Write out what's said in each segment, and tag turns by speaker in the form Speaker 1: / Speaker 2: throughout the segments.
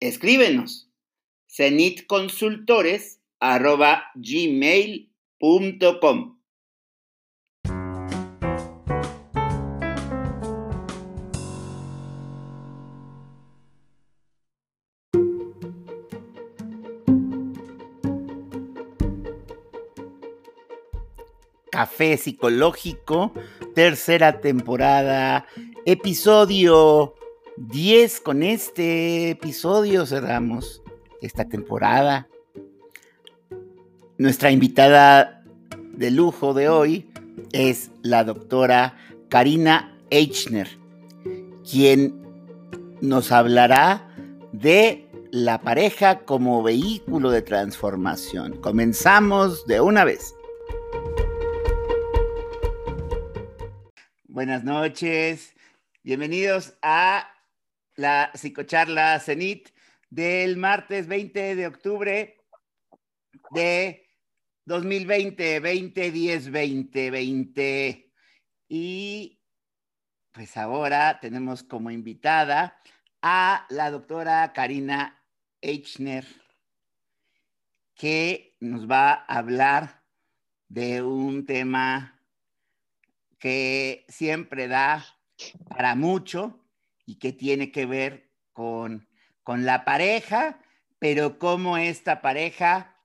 Speaker 1: Escríbenos. cenitconsultores.gmail.com Café Psicológico, tercera temporada, episodio 10. Con este episodio cerramos esta temporada. Nuestra invitada de lujo de hoy es la doctora Karina Eichner, quien nos hablará de la pareja como vehículo de transformación. Comenzamos de una vez. Buenas noches, bienvenidos a la psicocharla CENIT del martes 20 de octubre de 2020, 20, 10, 20, 20. Y pues ahora tenemos como invitada a la doctora Karina Eichner, que nos va a hablar de un tema que siempre da para mucho y que tiene que ver con, con la pareja, pero cómo esta pareja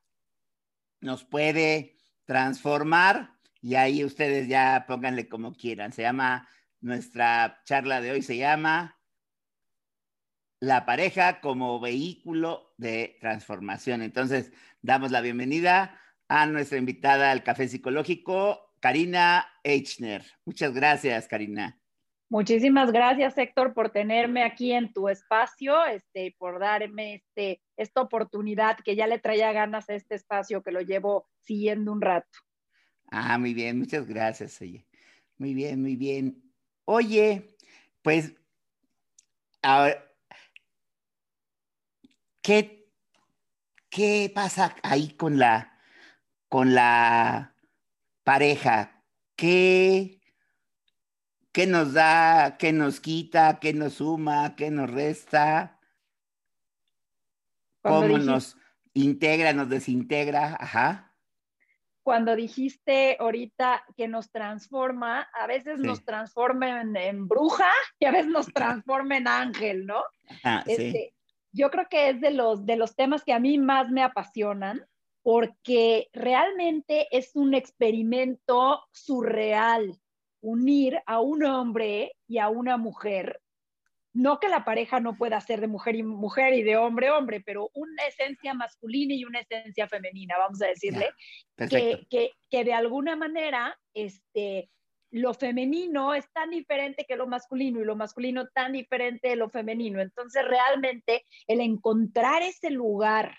Speaker 1: nos puede transformar y ahí ustedes ya pónganle como quieran. Se llama, nuestra charla de hoy se llama La pareja como vehículo de transformación. Entonces, damos la bienvenida a nuestra invitada al Café Psicológico, Karina Eichner. Muchas gracias, Karina.
Speaker 2: Muchísimas gracias, Héctor, por tenerme aquí en tu espacio, este, por darme este, esta oportunidad que ya le traía ganas a este espacio que lo llevo siguiendo un rato.
Speaker 1: Ah, muy bien, muchas gracias, oye. Muy bien, muy bien. Oye, pues, ¿qué, ¿qué pasa ahí con la, con la pareja, ¿qué, qué nos da, qué nos quita, qué nos suma, qué nos resta? ¿Cómo nos integra, nos desintegra? Ajá.
Speaker 2: Cuando dijiste ahorita que nos transforma, a veces nos transforma en, bruja y a veces nos transforma en ángel, ¿no?
Speaker 1: Ah, sí.
Speaker 2: Este, yo creo que es de los, de los temas que a mí más me apasionan porque realmente es un experimento surreal unir a un hombre y a una mujer. No que la pareja no pueda ser de mujer y mujer y de hombre hombre, pero una esencia masculina y una esencia femenina, vamos a decirle, que, que, que, de alguna manera este, lo femenino es tan diferente que lo masculino y lo masculino tan diferente de lo femenino. Entonces, realmente el encontrar ese lugar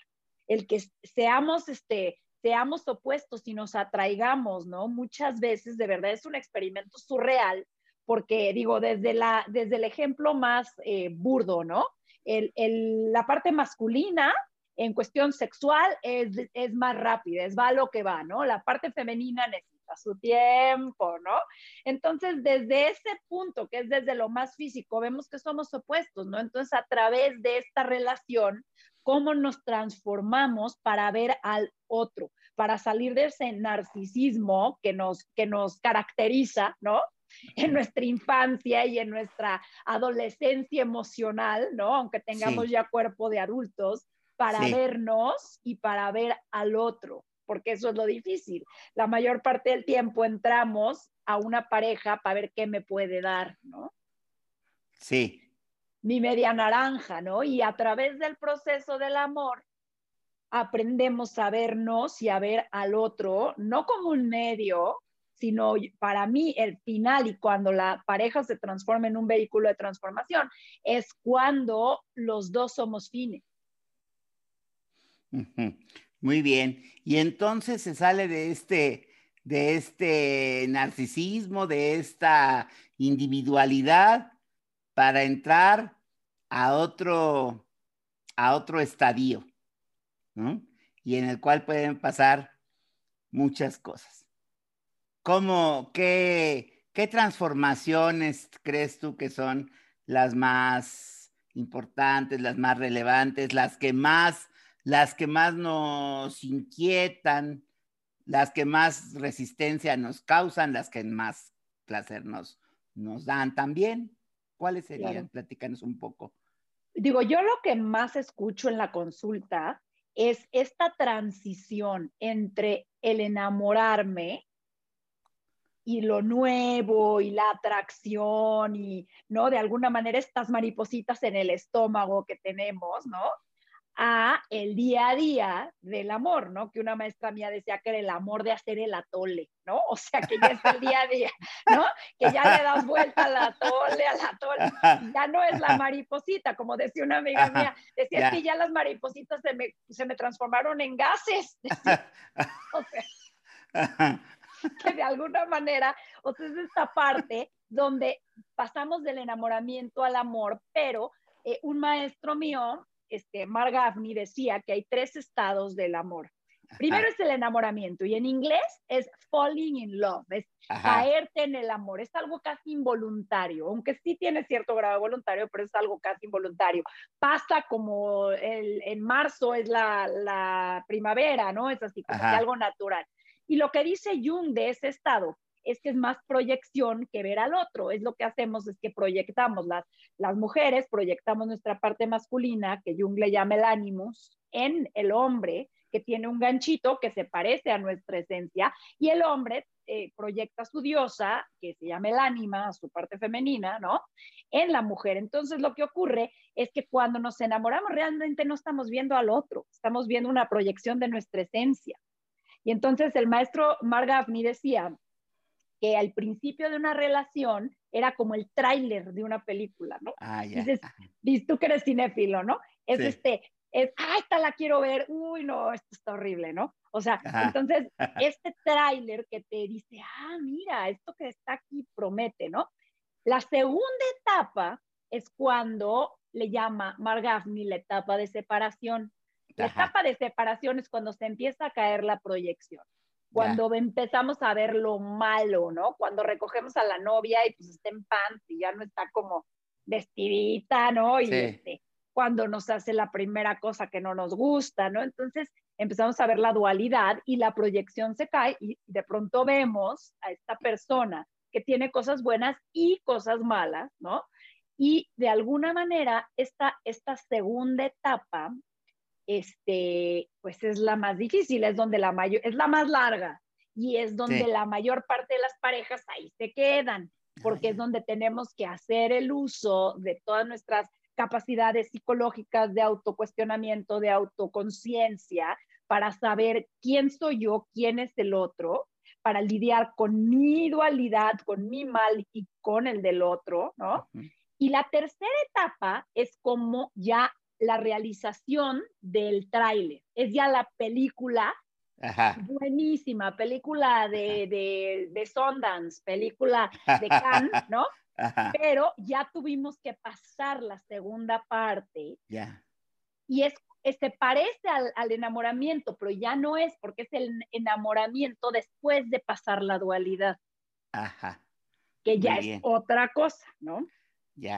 Speaker 2: el que seamos, este, seamos opuestos y nos atraigamos, ¿no? Muchas veces, de verdad, es un experimento surreal, porque digo, desde, la, desde el ejemplo más eh, burdo, ¿no? La parte masculina en cuestión sexual es, es, más rápida, es va lo que va, ¿no? La parte femenina necesita su tiempo, ¿no? Entonces, desde ese punto, que es desde lo más físico, vemos que somos opuestos, ¿no? Entonces, a través de esta relación, cómo nos transformamos para ver al otro, para salir de ese narcisismo que nos, que nos caracteriza, ¿no? En nuestra infancia y en nuestra adolescencia emocional, ¿no? Aunque tengamos ya cuerpo de adultos, para vernos y para ver al otro, porque eso es lo difícil. La mayor parte del tiempo entramos a una pareja para ver qué me puede dar, ¿no?
Speaker 1: Sí,
Speaker 2: mi media naranja, ¿no? Y a través del proceso del amor aprendemos a vernos y a ver al otro, no como un medio, sino para mí el final y cuando la pareja se transforma en un vehículo de transformación es cuando los dos somos fines.
Speaker 1: Muy bien. Y entonces se sale de este, de este narcisismo, de esta individualidad para entrar a otro, a otro estadio, ¿no? Y en el cual pueden pasar muchas cosas. ¿Cómo, qué, qué transformaciones crees tú que son las más importantes, las más relevantes, las que más, las que más nos inquietan, las que más resistencia nos causan, las que más placer nos, nos dan también? ¿Cuáles serían? Platícanos un poco.
Speaker 2: Digo, yo lo que más escucho en la consulta es esta transición entre el enamorarme y lo nuevo y la atracción y, ¿no? De alguna manera estas maripositas en el estómago que tenemos, ¿no? A el día a día del amor, ¿no? Que una maestra mía decía que era el amor de hacer el atole, ¿no? O sea, que ya es el día a día, ¿no? Que ya le das vuelta al atole, al atole, ya no es la mariposita, como decía una amiga mía, decía que ya las maripositas se me, se me transformaron en gases. o sea, que de alguna manera, o sea, es esta parte donde pasamos del enamoramiento al amor, pero eh, un maestro mío este, Mark Gaffney decía que hay tres estados del amor. Primero es el enamoramiento y en inglés es falling in love, es caerte en el amor, es algo casi involuntario, aunque sí tiene cierto grado voluntario, pero es algo casi involuntario. Pasa como el, en marzo es la, la, primavera, ¿no? Es así, como algo natural. Y lo que dice Jung de ese estado es que es más proyección que ver al otro. Es lo que hacemos, es que proyectamos, las, las mujeres proyectamos nuestra parte masculina, que Jung le llama el ánimos, en el hombre, que tiene un ganchito que se parece a nuestra esencia, y el hombre eh, proyecta su diosa, que se llama el ánima, su parte femenina, ¿no? En la mujer. Entonces lo que ocurre es que cuando nos enamoramos realmente no estamos viendo al otro, estamos viendo una proyección de nuestra esencia. Y entonces el maestro Mark Gaffney decía que al principio de una relación era como el tráiler de una película, ¿no? Ah, ya. Dices, tú que eres cinéfilo, ¿no? Es este, es, ah, esta la quiero ver, uy, no, esto está horrible, ¿no? O sea, entonces, este tráiler que te dice, ah, mira, esto que está aquí promete, ¿no? La segunda etapa es cuando le llama Margafni la etapa de separación. La etapa de separación es cuando se empieza a caer la proyección cuando empezamos a ver lo malo, ¿no? Cuando recogemos a la novia y pues está en pants y ya no está como vestidita, ¿no? Y este, cuando nos hace la primera cosa que no nos gusta, ¿no? Entonces empezamos a ver la dualidad y la proyección se cae y de pronto vemos a esta persona que tiene cosas buenas y cosas malas, ¿no? Y de alguna manera esta, esta segunda etapa este, pues es la más difícil, es donde la mayor, es la más larga y es donde la mayor parte de las parejas ahí se quedan, porque es donde tenemos que hacer el uso de todas nuestras capacidades psicológicas de autocuestionamiento, de autoconciencia, para saber quién soy yo, quién es el otro, para lidiar con mi dualidad, con mi mal y con el del otro, ¿no? Y la tercera etapa es como ya la realización del tráiler. Es ya la película buenísima, película de, de, de, Sundance, película de Cannes, ¿no? Pero ya tuvimos que pasar la segunda parte.
Speaker 1: Ya.
Speaker 2: Y es, se parece al, al, enamoramiento, pero ya no es porque es el enamoramiento después de pasar la dualidad.
Speaker 1: Ajá.
Speaker 2: Que ya es otra cosa, ¿no?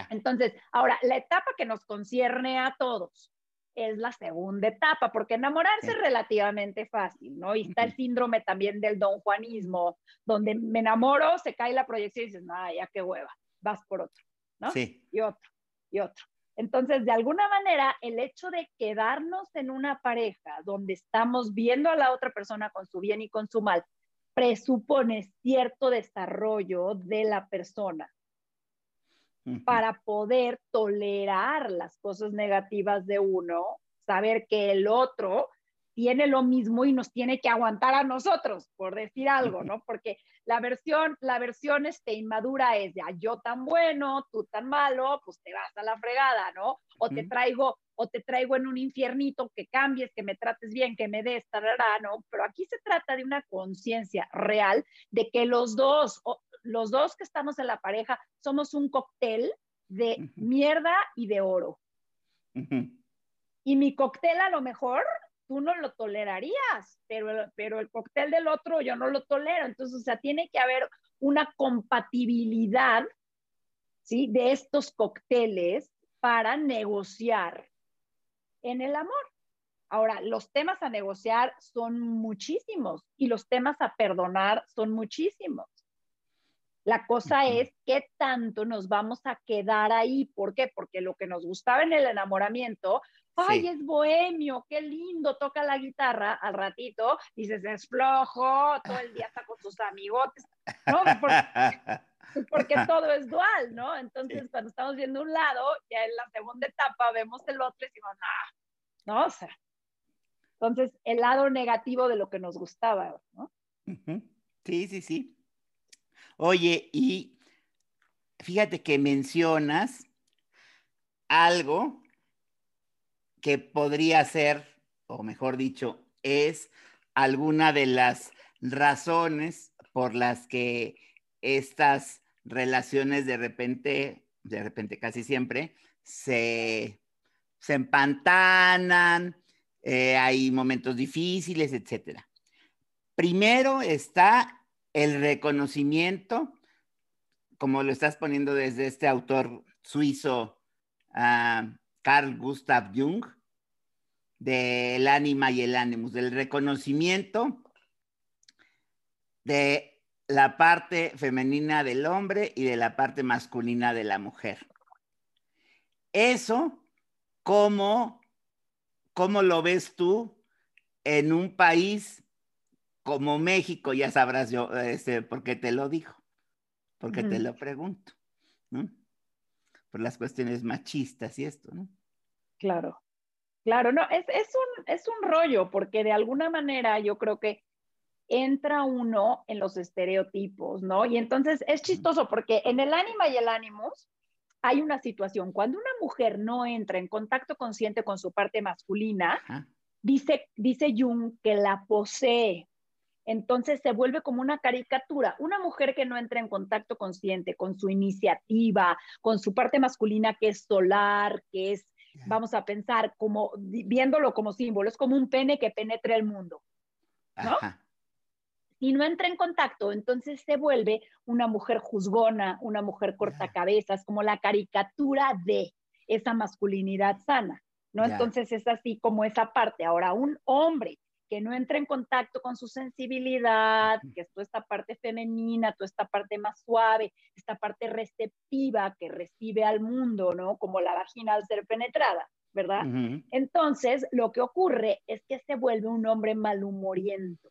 Speaker 1: Entonces,
Speaker 2: ahora, la etapa que nos concierne a todos es la segunda etapa, porque enamorarse es relativamente fácil, ¿no? Y está el síndrome también del don Juanismo, donde me enamoro, se cae la proyección y dices, no, ya qué hueva, vas por otro, ¿no?
Speaker 1: Sí.
Speaker 2: Y otro, y otro. Entonces, de alguna manera, el hecho de quedarnos en una pareja donde estamos viendo a la otra persona con su bien y con su mal, presupone cierto desarrollo de la persona para poder tolerar las cosas negativas de uno, saber que el otro tiene lo mismo y nos tiene que aguantar a nosotros, por decir algo, ¿no? Porque la versión, la versión este, inmadura es de, yo tan bueno, tú tan malo, pues te vas a la fregada, ¿no? O te traigo, o te traigo en un infiernito, que cambies, que me trates bien, que me des, tarará, ¿no? Pero aquí se trata de una conciencia real de que los dos, los dos que estamos en la pareja, somos un cóctel de mierda y de oro. Y mi cóctel a lo mejor tú no lo tolerarías, pero, pero el cóctel del otro yo no lo tolero. Entonces, o sea, tiene que haber una compatibilidad, ¿sí? De estos cócteles para negociar en el amor. Ahora, los temas a negociar son muchísimos y los temas a perdonar son muchísimos. La cosa es qué tanto nos vamos a quedar ahí. ¿Por qué? Porque lo que nos gustaba en el enamoramiento ay, es bohemio, qué lindo, toca la guitarra, al ratito dices, es flojo, todo el día está con sus amigotes, ¿no? Porque, todo es dual, ¿no? Entonces, cuando estamos viendo un lado, ya en la segunda etapa vemos el otro y decimos, ah, no, o sea, entonces el lado negativo de lo que nos gustaba, ¿no?
Speaker 1: Sí, sí, sí. Oye, y fíjate que mencionas algo que podría ser, o mejor dicho, es alguna de las razones por las que estas relaciones de repente, de repente casi siempre, se, se empantanan, eh, hay momentos difíciles, etc. Primero está el reconocimiento, como lo estás poniendo desde este autor suizo, uh, Carl Gustav Jung, del ánima y el ánimo, del reconocimiento de la parte femenina del hombre y de la parte masculina de la mujer. Eso, ¿cómo, cómo lo ves tú en un país como México? Ya sabrás yo este, por qué te lo digo, porque te lo pregunto, ¿no? Por las cuestiones machistas y esto, ¿no?
Speaker 2: Claro, claro, no, es, un, es un rollo, porque de alguna manera yo creo que entra uno en los estereotipos, ¿no? Y entonces es chistoso porque en el ánima y el ánimos hay una situación, cuando una mujer no entra en contacto consciente con su parte masculina, dice, dice Jung que la posee. Entonces se vuelve como una caricatura. Una mujer que no entra en contacto consciente con su iniciativa, con su parte masculina que es solar, que es vamos a pensar como viéndolo como símbolo, es como un pene que penetra el mundo, ¿no? Si no entra en contacto, entonces se vuelve una mujer juzgona, una mujer cortacabezas, como la caricatura de esa masculinidad sana, ¿no? Entonces es así como esa parte. Ahora, un hombre que no entra en contacto con su sensibilidad, que es toda esta parte femenina, toda esta parte más suave, esta parte receptiva que recibe al mundo, ¿no? Como la vagina al ser penetrada, ¿verdad? Entonces, lo que ocurre es que se vuelve un hombre malhumoriento.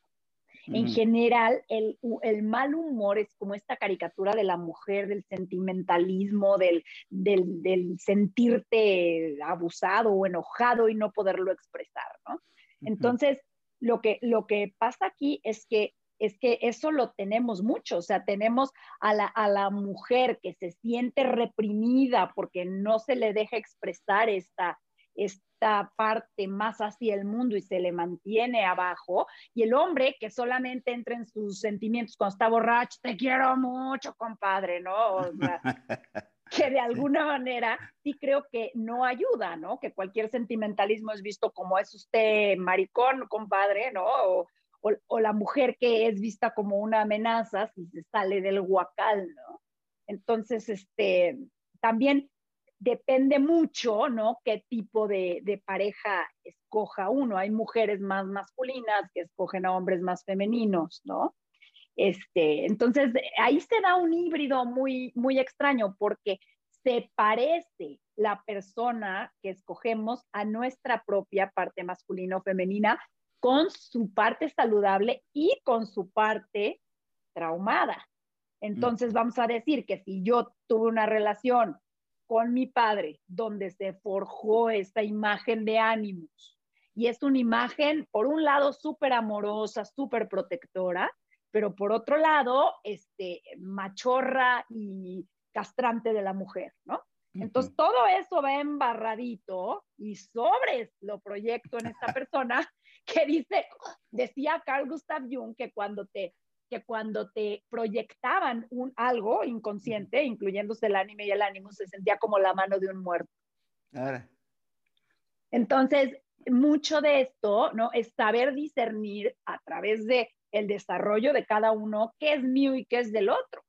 Speaker 2: En general, el, el, mal humor es como esta caricatura de la mujer, del sentimentalismo, del, del, del sentirte abusado o enojado y no poderlo expresar, ¿no? Entonces, lo que, lo que pasa aquí es que es que eso lo tenemos mucho, o sea, tenemos a la, a la, mujer que se siente reprimida porque no se le deja expresar esta, esta parte más hacia el mundo y se le mantiene abajo, y el hombre que solamente entra en sus sentimientos cuando está borracho, te quiero mucho, compadre, ¿no? O sea, que de alguna manera sí creo que no ayuda, ¿no? Que cualquier sentimentalismo es visto como es usted maricón, compadre, ¿no? O, o, la mujer que es vista como una amenaza si se sale del huacal, ¿no? Entonces, este, también depende mucho, ¿no? Qué tipo de, de, pareja escoja uno. Hay mujeres más masculinas que escogen a hombres más femeninos, ¿no? Este, entonces, ahí se da un híbrido muy, muy extraño porque se parece la persona que escogemos a nuestra propia parte masculina o femenina con su parte saludable y con su parte traumada. Entonces, vamos a decir que si yo tuve una relación con mi padre donde se forjó esta imagen de ánimos y es una imagen, por un lado, súper amorosa, súper protectora, pero por otro lado, este, machorra y castrante de la mujer, ¿no? Entonces, todo eso va embarradito y sobres lo proyecto en esta persona que dice, decía Carl Gustav Jung que cuando te, que cuando te proyectaban un, algo inconsciente, incluyéndose el anime y el ánimo, se sentía como la mano de un muerto. Ahora. Entonces, mucho de esto, ¿no? Es saber discernir a través de el desarrollo de cada uno qué es mío y qué es del otro.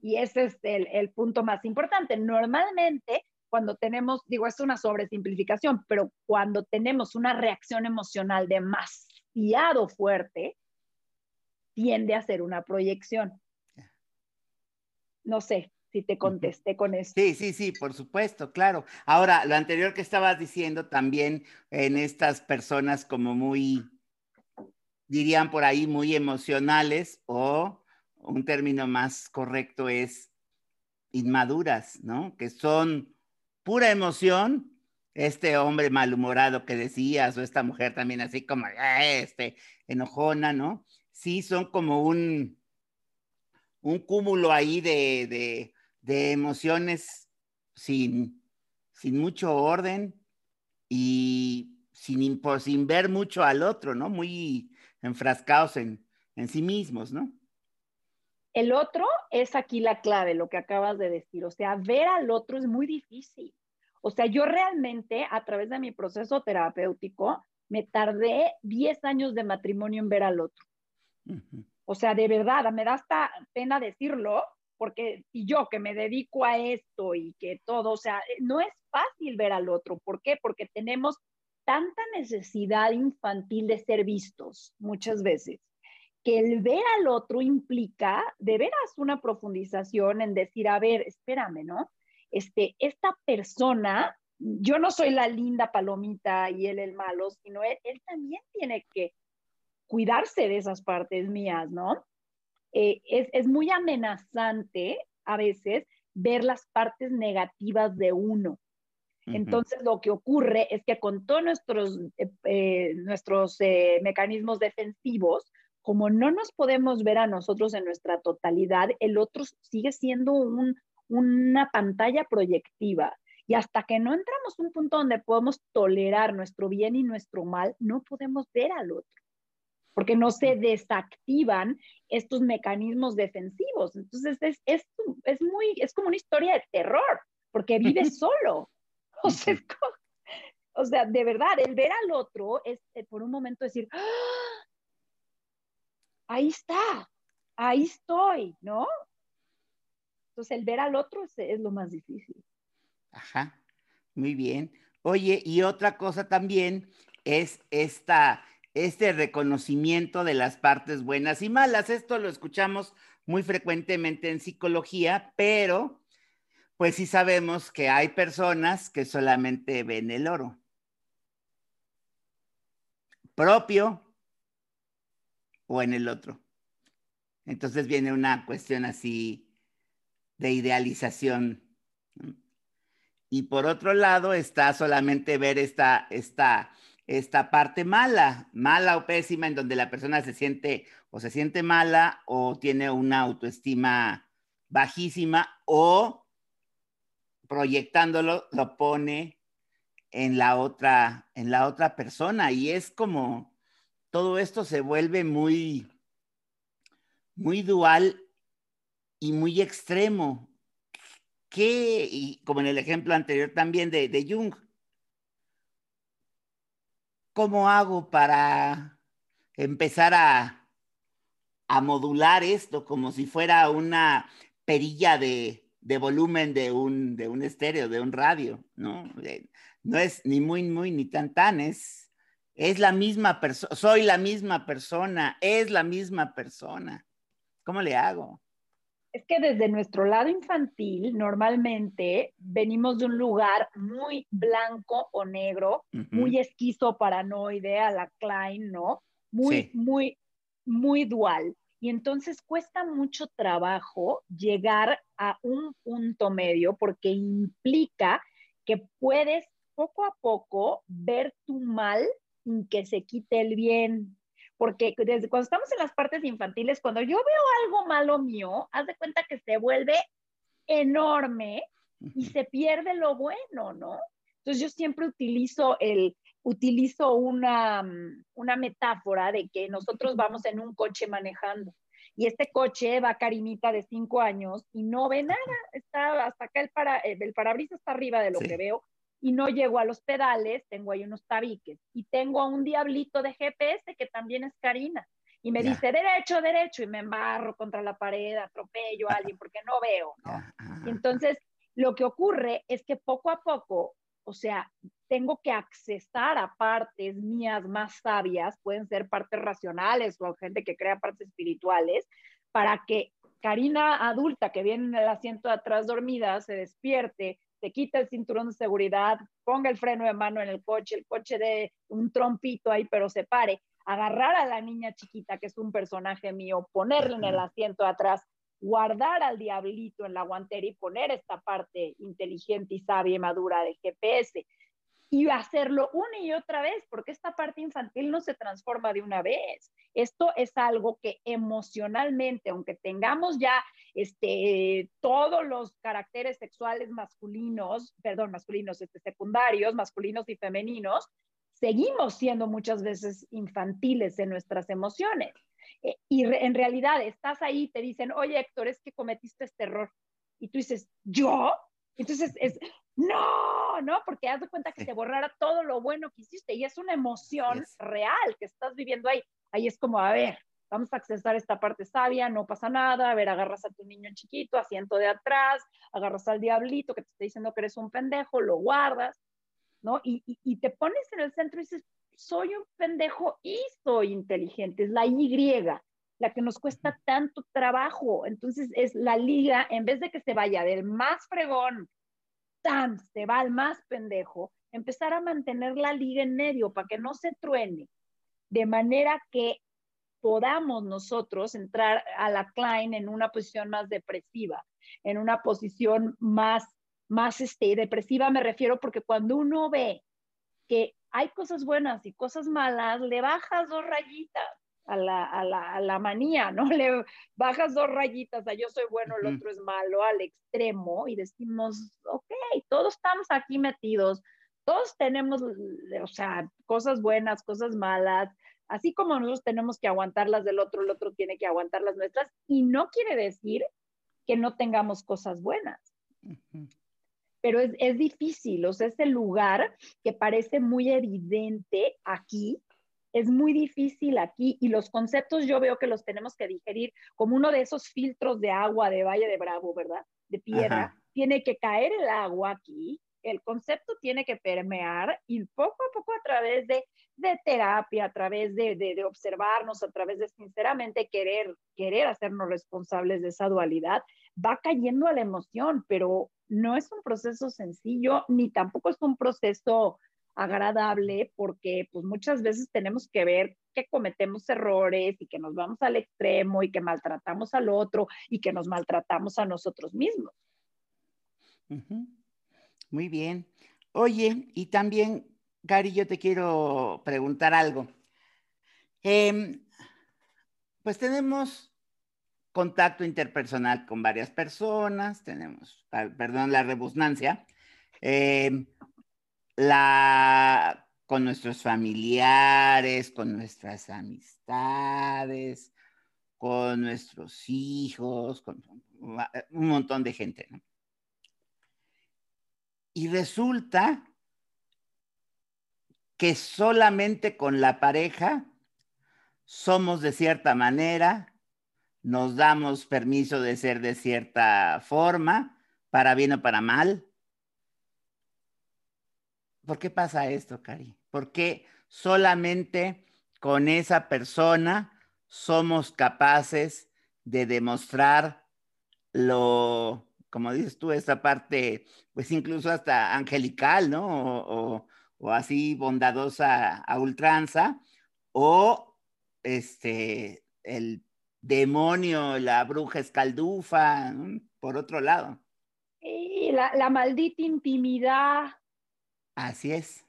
Speaker 2: Y ese es el, el, punto más importante. Normalmente, cuando tenemos, digo, es una sobresimplificación, pero cuando tenemos una reacción emocional demasiado fuerte, tiende a ser una proyección. No sé si te contesté con eso.
Speaker 1: Sí, sí, sí, por supuesto, claro. Ahora, lo anterior que estabas diciendo también en estas personas como muy, dirían por ahí, muy emocionales o un término más correcto es inmaduras, ¿no? Que son pura emoción, este hombre malhumorado que decías, o esta mujer también así como, este, enojona, ¿no? Sí, son como un, un cúmulo ahí de, emociones sin, sin mucho orden y sin, sin ver mucho al otro, ¿no? Muy enfrascados en, en sí mismos, ¿no?
Speaker 2: El otro es aquí la clave, lo que acabas de decir. O sea, ver al otro es muy difícil. O sea, yo realmente a través de mi proceso terapéutico me tardé 10 años de matrimonio en ver al otro. O sea, de verdad, me da hasta pena decirlo, porque yo que me dedico a esto y que todo, o sea, no es fácil ver al otro. ¿Por qué? Porque tenemos tanta necesidad infantil de ser vistos muchas veces que el ver al otro implica de veras una profundización en decir, a ver, espérame, ¿no? Este, esta persona, yo no soy la linda palomita y él el malo, sino él, también tiene que cuidarse de esas partes mías, ¿no? Eh, es, es muy amenazante a veces ver las partes negativas de uno. Entonces, lo que ocurre es que con todos nuestros, eh, eh, nuestros mecanismos defensivos, como no nos podemos ver a nosotros en nuestra totalidad, el otro sigue siendo una pantalla proyectiva. Y hasta que no entramos a un punto donde podemos tolerar nuestro bien y nuestro mal, no podemos ver al otro, porque no se desactivan estos mecanismos defensivos. Entonces es, es, muy, es como una historia de terror, porque vive solo. O sea, o sea, de verdad, el ver al otro es eh, por un momento decir, ¡Ah! ahí está, ahí estoy, ¿no? Entonces el ver al otro es, lo más difícil.
Speaker 1: Ajá, muy bien. Oye, y otra cosa también es esta, este reconocimiento de las partes buenas y malas. Esto lo escuchamos muy frecuentemente en psicología, pero pues sí sabemos que hay personas que solamente ven el oro propio o en el otro. Entonces viene una cuestión así de idealización. Y por otro lado está solamente ver esta, esta, esta parte mala, mala o pésima, en donde la persona se siente o se siente mala o tiene una autoestima bajísima o proyectándolo lo pone en la otra, en la otra persona. Y es como, todo esto se vuelve muy, muy dual y muy extremo. ¿Qué, y como en el ejemplo anterior también de, de Jung, cómo hago para empezar a, a modular esto como si fuera una perilla de, de volumen de un, de un estéreo, de un radio, ¿no? No es ni muy, muy, ni tan, tan, es es la misma persona, soy la misma persona, es la misma persona. ¿Cómo le hago?
Speaker 2: Es que desde nuestro lado infantil, normalmente venimos de un lugar muy blanco o negro, muy esquizo paranoide a la Klein, ¿no? Muy, muy, muy dual. Y entonces cuesta mucho trabajo llegar a un punto medio porque implica que puedes poco a poco ver tu mal sin que se quite el bien. porque desde cuando estamos en las partes infantiles, cuando yo veo algo malo mío, haz de cuenta que se vuelve enorme y se pierde lo bueno, ¿no? Entonces yo siempre utilizo el, utilizo una, una metáfora de que nosotros vamos en un coche manejando y este coche va Karimita de cinco años y no ve nada, está hasta acá el, para, el parabrisas está arriba de lo que veo y no llego a los pedales, tengo ahí unos tabiques y tengo a un diablito de GPS que también es Karina y me dice derecho, derecho y me embarro contra la pared, atropello a alguien porque no veo, ¿no? Y entonces lo que ocurre es que poco a poco, o sea, tengo que accesar a partes mías más sabias, pueden ser partes racionales o gente que crea partes espirituales, para que Karina adulta que viene en el asiento de atrás dormida se despierte, se quita el cinturón de seguridad, ponga el freno de mano en el coche, el coche de un trompito ahí, pero se pare, agarrar a la niña chiquita, que es un personaje mío, ponerle en el asiento de atrás, guardar al diablito en la guantera y poner esta parte inteligente y sabia y madura de GPS y hacerlo una y otra vez, porque esta parte infantil no se transforma de una vez. Esto es algo que emocionalmente, aunque tengamos ya este, todos los caracteres sexuales masculinos, perdón, masculinos, este, secundarios, masculinos y femeninos, seguimos siendo muchas veces infantiles en nuestras emociones. Eh, y en realidad estás ahí, te dicen, oye Héctor, es que cometiste este error. Y tú dices, ¿yo? Entonces es, no, no, porque haz de cuenta que se borrara todo lo bueno que hiciste y es una emoción real que estás viviendo ahí. Ahí es como, a ver, vamos a accesar esta parte sabia, no pasa nada, a ver, agarras a tu niño chiquito, asiento de atrás, agarras al diablito que te está diciendo que eres un pendejo, lo guardas, ¿no? Y, y te pones en el centro y dices, soy un pendejo y soy inteligente, es la Y, la que nos cuesta tanto trabajo. Entonces es la liga, en vez de que se vaya del más fregón tan se va al más pendejo, empezar a mantener la liga en medio para que no se truene, de manera que podamos nosotros entrar a la Klein en una posición más depresiva, en una posición más, más este, depresiva me refiero porque cuando uno ve que hay cosas buenas y cosas malas, le bajas dos rayitas a la, a la, a la manía, ¿no? Le bajas dos rayitas a yo soy bueno, el otro es malo, al extremo y decimos, ok, todos estamos aquí metidos, todos tenemos, o sea, cosas buenas, cosas malas, así como nosotros tenemos que aguantar las del otro, el otro tiene que aguantar las nuestras, y no quiere decir que no tengamos cosas buenas. Pero es, es difícil, o sea, es el lugar que parece muy evidente aquí, es muy difícil aquí y los conceptos yo veo que los tenemos que digerir como uno de esos filtros de agua de Valle de Bravo, ¿verdad? De piedra. Tiene que caer el agua aquí, el concepto tiene que permear y poco a poco a través de, de terapia, a través de, de, de, observarnos, a través de sinceramente querer, querer hacernos responsables de esa dualidad, va cayendo a la emoción, pero no es un proceso sencillo ni tampoco es un proceso agradable porque pues muchas veces tenemos que ver que cometemos errores y que nos vamos al extremo y que maltratamos al otro y que nos maltratamos a nosotros mismos.
Speaker 1: Muy bien. Oye, y también, Gary, yo te quiero preguntar algo. Em, pues tenemos contacto interpersonal con varias personas, tenemos, perdón la rebusnancia, eh, la, con nuestros familiares, con nuestras amistades, con nuestros hijos, con un montón de gente. Y resulta que solamente con la pareja somos de cierta manera, nos damos permiso de ser de cierta forma, para bien o para mal, ¿Por qué pasa esto, Cari? ¿Por qué solamente con esa persona somos capaces de demostrar lo, como dices tú, esa parte, pues incluso hasta angelical, ¿no? O, o así bondadosa a ultranza, o este, el demonio, la bruja escaldufa, por otro lado.
Speaker 2: Y la, la maldita intimidad,
Speaker 1: Así es.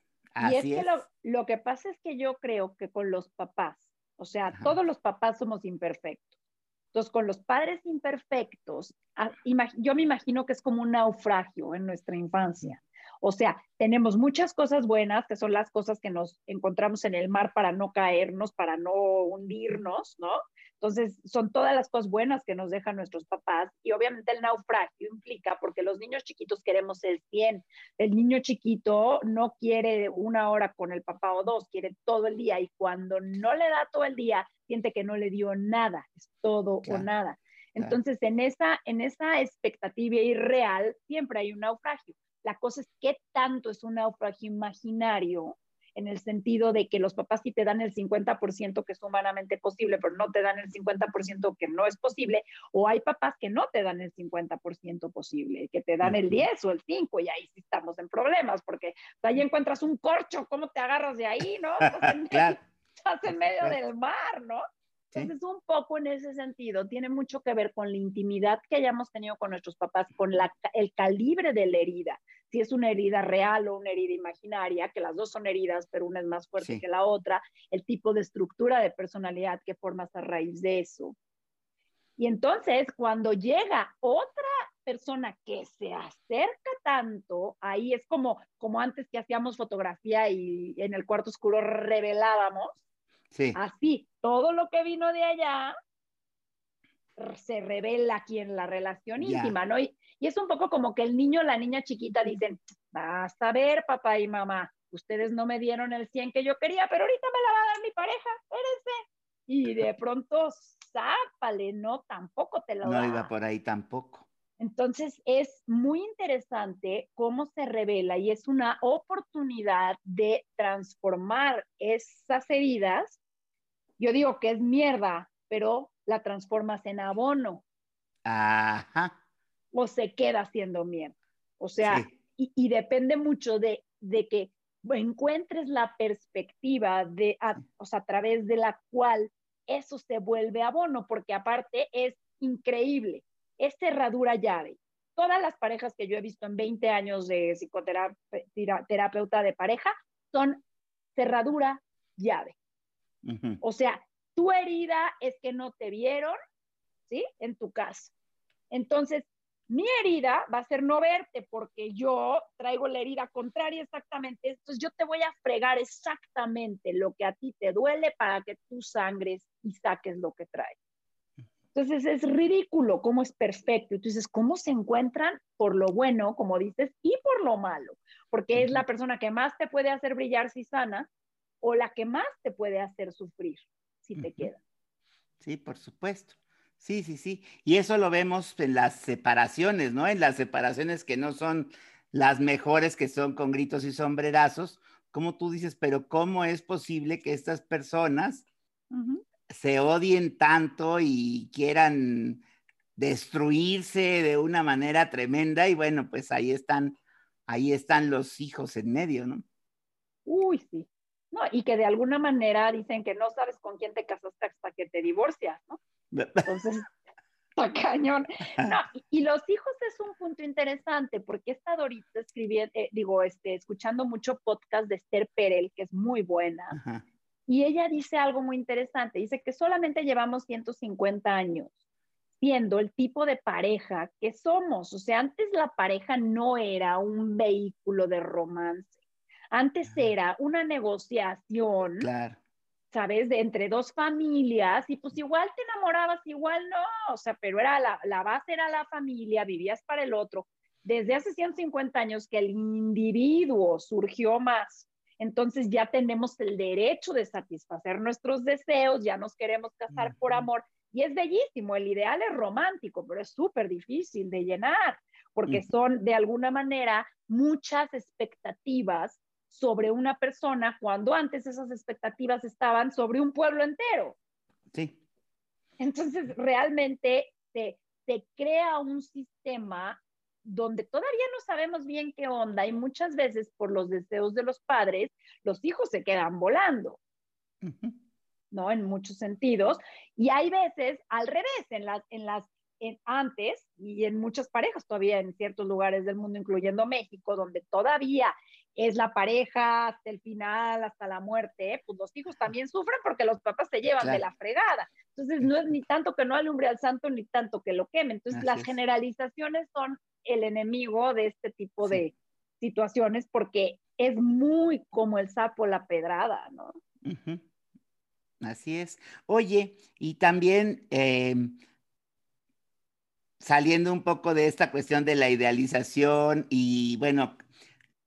Speaker 2: y es, que lo, lo, que pasa es que yo creo que con los papás, O sea, todos los papás somos imperfectos. Entonces, con los padres imperfectos, ah, yo me imagino que es como un naufragio en nuestra infancia. O sea, tenemos muchas cosas buenas, que son las cosas que nos encontramos en el mar para no caernos, para no hundirnos, ¿no? Entonces, son todas las cosas buenas que nos dejan nuestros papás y obviamente el naufragio implica, porque los niños chiquitos queremos el 100, el niño chiquito no quiere una hora con el papá o dos, quiere todo el día y cuando no le da todo el día, siente que no le dio nada, es todo o nada. Entonces, en esa, en esa expectativa irreal, siempre hay un naufragio. La cosa es qué tanto es un naufragio imaginario en el sentido de que los papás sí te dan el 50% que es humanamente posible, pero no te dan el 50% que no es posible, o hay papás que no te dan el 50% posible, que te dan el 10 o el 5 y ahí sí estamos en problemas, porque ahí encuentras un corcho, ¿cómo te agarras de ahí, no? Estás en medio del mar, ¿no? Entonces, un poco en ese sentido, tiene mucho que ver con la intimidad que hayamos tenido con nuestros papás, con la, el calibre de la herida, si es una herida real o una herida imaginaria, que las dos son heridas, pero una es más fuerte que la otra, el tipo de estructura de personalidad que formas a raíz de eso. Y entonces, cuando llega otra persona que se acerca tanto, ahí es como, como antes que hacíamos fotografía y en el cuarto oscuro revelábamos, Así, todo lo que vino de allá se revela aquí en la relación íntima, ¿no? Y, es un poco como que el niño o la niña chiquita dicen, vas a ver, papá y mamá, ustedes no me dieron el 100 que yo quería, pero ahorita me la va a dar mi pareja, espérense. Y de pronto, zápale, no, tampoco te lo
Speaker 1: No iba por ahí tampoco.
Speaker 2: Entonces es muy interesante cómo se revela y es una oportunidad de transformar esas heridas yo digo que es mierda, pero la transformas en abono.
Speaker 1: Ajá.
Speaker 2: O se queda siendo mierda. O sea, y, depende mucho de, que encuentres la perspectiva de, o sea, a través de la cual eso se vuelve abono, porque aparte es increíble. Es cerradura llave. Todas las parejas que yo he visto en 20 años de psicoterapeuta de pareja son cerradura llave. O sea, tu herida es que no te vieron, ¿sí? En tu caso. Entonces, mi herida va a ser no verte porque yo traigo la herida contraria exactamente. Entonces, yo te voy a fregar exactamente lo que a ti te duele para que tú sangres y saques lo que traes. Entonces es ridículo cómo es perfecto. Entonces, ¿cómo se encuentran por lo bueno, como dices, y por lo malo? Porque es la persona que más te puede hacer brillar si sana, o la que más te puede hacer sufrir si te queda.
Speaker 1: Sí, por supuesto. Sí, sí, sí. Y eso lo vemos en las separaciones, ¿no? En las separaciones que no son las mejores, que son con gritos y sombrerazos, como tú dices, pero ¿cómo es posible que estas personas se odien tanto y quieran destruirse de una manera tremenda? Y bueno, pues ahí están, ahí están los hijos en medio, ¿no?
Speaker 2: Uy, sí. ¿no? Y que de alguna manera dicen que no sabes con quién te casaste hasta que te divorcias, ¿no? Entonces, está cañón. No, y, los hijos es un punto interesante porque he estado ahorita escribiendo, eh, digo, este, escuchando mucho podcast de Esther Perel, que es muy buena. Y ella dice algo muy interesante, dice que solamente llevamos 150 años siendo el tipo de pareja que somos. O sea, antes la pareja no era un vehículo de romance antes era una negociación, ¿sabes? De entre dos familias y pues igual te enamorabas, igual no, o sea, pero era la, la base era la familia, vivías para el otro. Desde hace 150 años que el individuo surgió más, entonces ya tenemos el derecho de satisfacer nuestros deseos, ya nos queremos casar por amor. Y es bellísimo, el ideal es romántico, pero es súper difícil de llenar, porque son de alguna manera muchas expectativas sobre una persona cuando antes esas expectativas estaban sobre un pueblo entero.
Speaker 1: Sí.
Speaker 2: Entonces, realmente se, se crea un sistema donde todavía no sabemos bien qué onda y muchas veces por los deseos de los padres, los hijos se quedan volando. ¿no? En muchos sentidos. Y hay veces al revés, en las, en las antes y en muchas parejas todavía en ciertos lugares del mundo, incluyendo México, donde todavía es la pareja hasta el final, hasta la muerte, pues los hijos también sufren porque los papás se llevan de la fregada. Entonces, no es ni tanto que no alumbre al santo, ni tanto que lo queme. Entonces, las generalizaciones son el enemigo de este tipo de situaciones porque es muy como el sapo la pedrada, ¿no?
Speaker 1: Así es. Oye, y también em, saliendo un poco de esta cuestión de la idealización y bueno,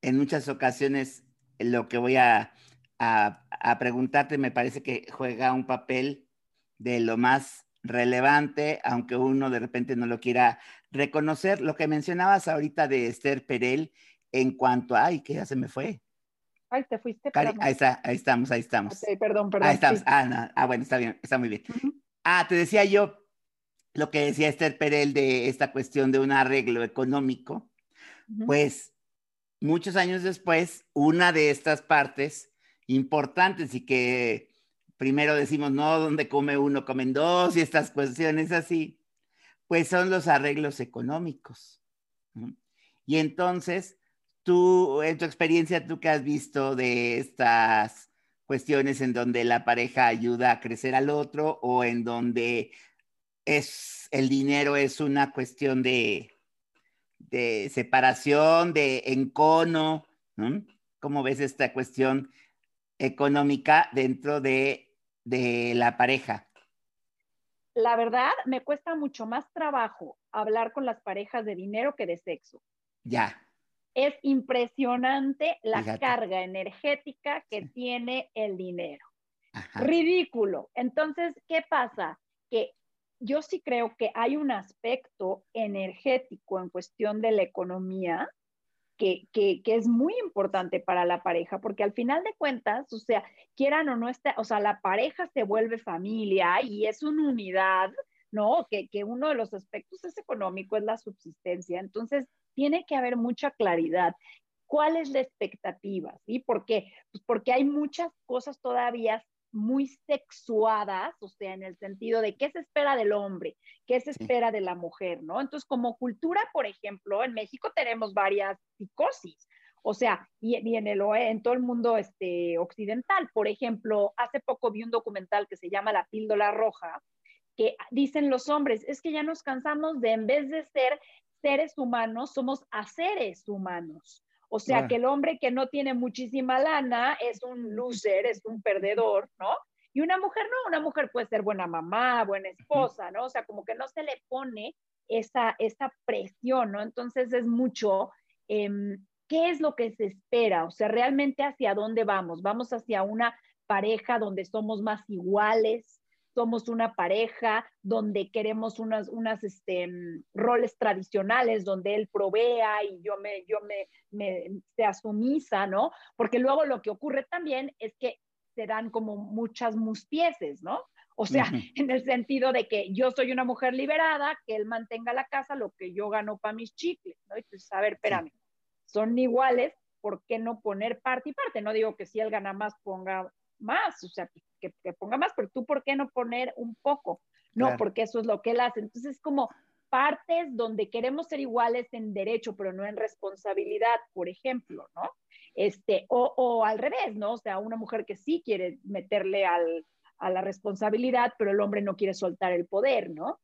Speaker 1: en muchas ocasiones lo que voy a, preguntarte me parece que juega un papel de lo más relevante, aunque uno de repente no lo quiera reconocer. Lo que mencionabas ahorita de Esther Perel en cuanto a, ay, que ya se me fue.
Speaker 2: Ay, te fuiste.
Speaker 1: ahí, está, ahí estamos, ahí estamos.
Speaker 2: perdón, perdón.
Speaker 1: Ahí estamos. Ah, ah, bueno, está bien, está muy bien. Ah, te decía yo lo que decía Esther Perel de esta cuestión de un arreglo económico, pues muchos años después, una de estas partes importantes y que primero decimos, no, donde come uno, comen dos y estas cuestiones así, pues son los arreglos económicos. Y entonces, tú, en tu experiencia, tú que has visto de estas cuestiones en donde la pareja ayuda a crecer al otro o en donde es el dinero es una cuestión de, de separación, de encono, ¿no? ¿Cómo ves esta cuestión económica dentro de, de la pareja?
Speaker 2: La verdad, me cuesta mucho más trabajo hablar con las parejas de dinero que de sexo.
Speaker 1: Ya.
Speaker 2: Es impresionante la carga energética que tiene el dinero. Ridículo. Entonces, ¿qué pasa? Que yo sí creo que hay un aspecto energético en cuestión de la economía que, es muy importante para la pareja, porque al final de cuentas, o sea, quieran o no, esté, o sea, la pareja se vuelve familia y es una unidad, ¿no? Que, que uno de los aspectos es económico, es la subsistencia. Entonces, tiene que haber mucha claridad. ¿Cuál es la expectativa? ¿Sí? ¿Por qué? Pues porque hay muchas cosas todavía muy sexuadas, o sea, en el sentido de qué se espera del hombre, qué se espera de la mujer, ¿no? Entonces, como cultura, por ejemplo, en México tenemos varias psicosis, o sea, y, en, el, en todo el mundo este, occidental, por ejemplo, hace poco vi un documental que se llama La píldora roja, que dicen los hombres, es que ya nos cansamos de en vez de ser seres humanos, somos a seres humanos. O sea, que el hombre que no tiene muchísima lana es un loser, es un perdedor, ¿no? Y una mujer no, una mujer puede ser buena mamá, buena esposa, ¿no? O sea, como que no se le pone esa, esa presión, ¿no? Entonces es mucho, em, ¿qué es lo que se espera? O sea, realmente hacia dónde vamos? ¿Vamos hacia una pareja donde somos más iguales? Somos una pareja donde queremos unas, unas este, roles tradicionales, donde él provea y yo me, yo me, me sea sumisa, ¿no? Porque luego lo que ocurre también es que se dan como muchas mustieses, ¿no? O sea, en el sentido de que yo soy una mujer liberada, que él mantenga la casa, lo que yo gano para mis chicles, ¿no? Entonces, a ver, espérame, son iguales, ¿por qué no poner parte y parte? No digo que si él gana más, ponga más, o sea, que, ponga más, pero tú, ¿por qué no poner un poco? No, porque eso es lo que él hace. Entonces, es como partes donde queremos ser iguales en derecho, pero no en responsabilidad, por ejemplo, ¿no? Este, o, o al revés, ¿no? O sea, una mujer que sí quiere meterle al, a la responsabilidad, pero el hombre no quiere soltar el poder, ¿no?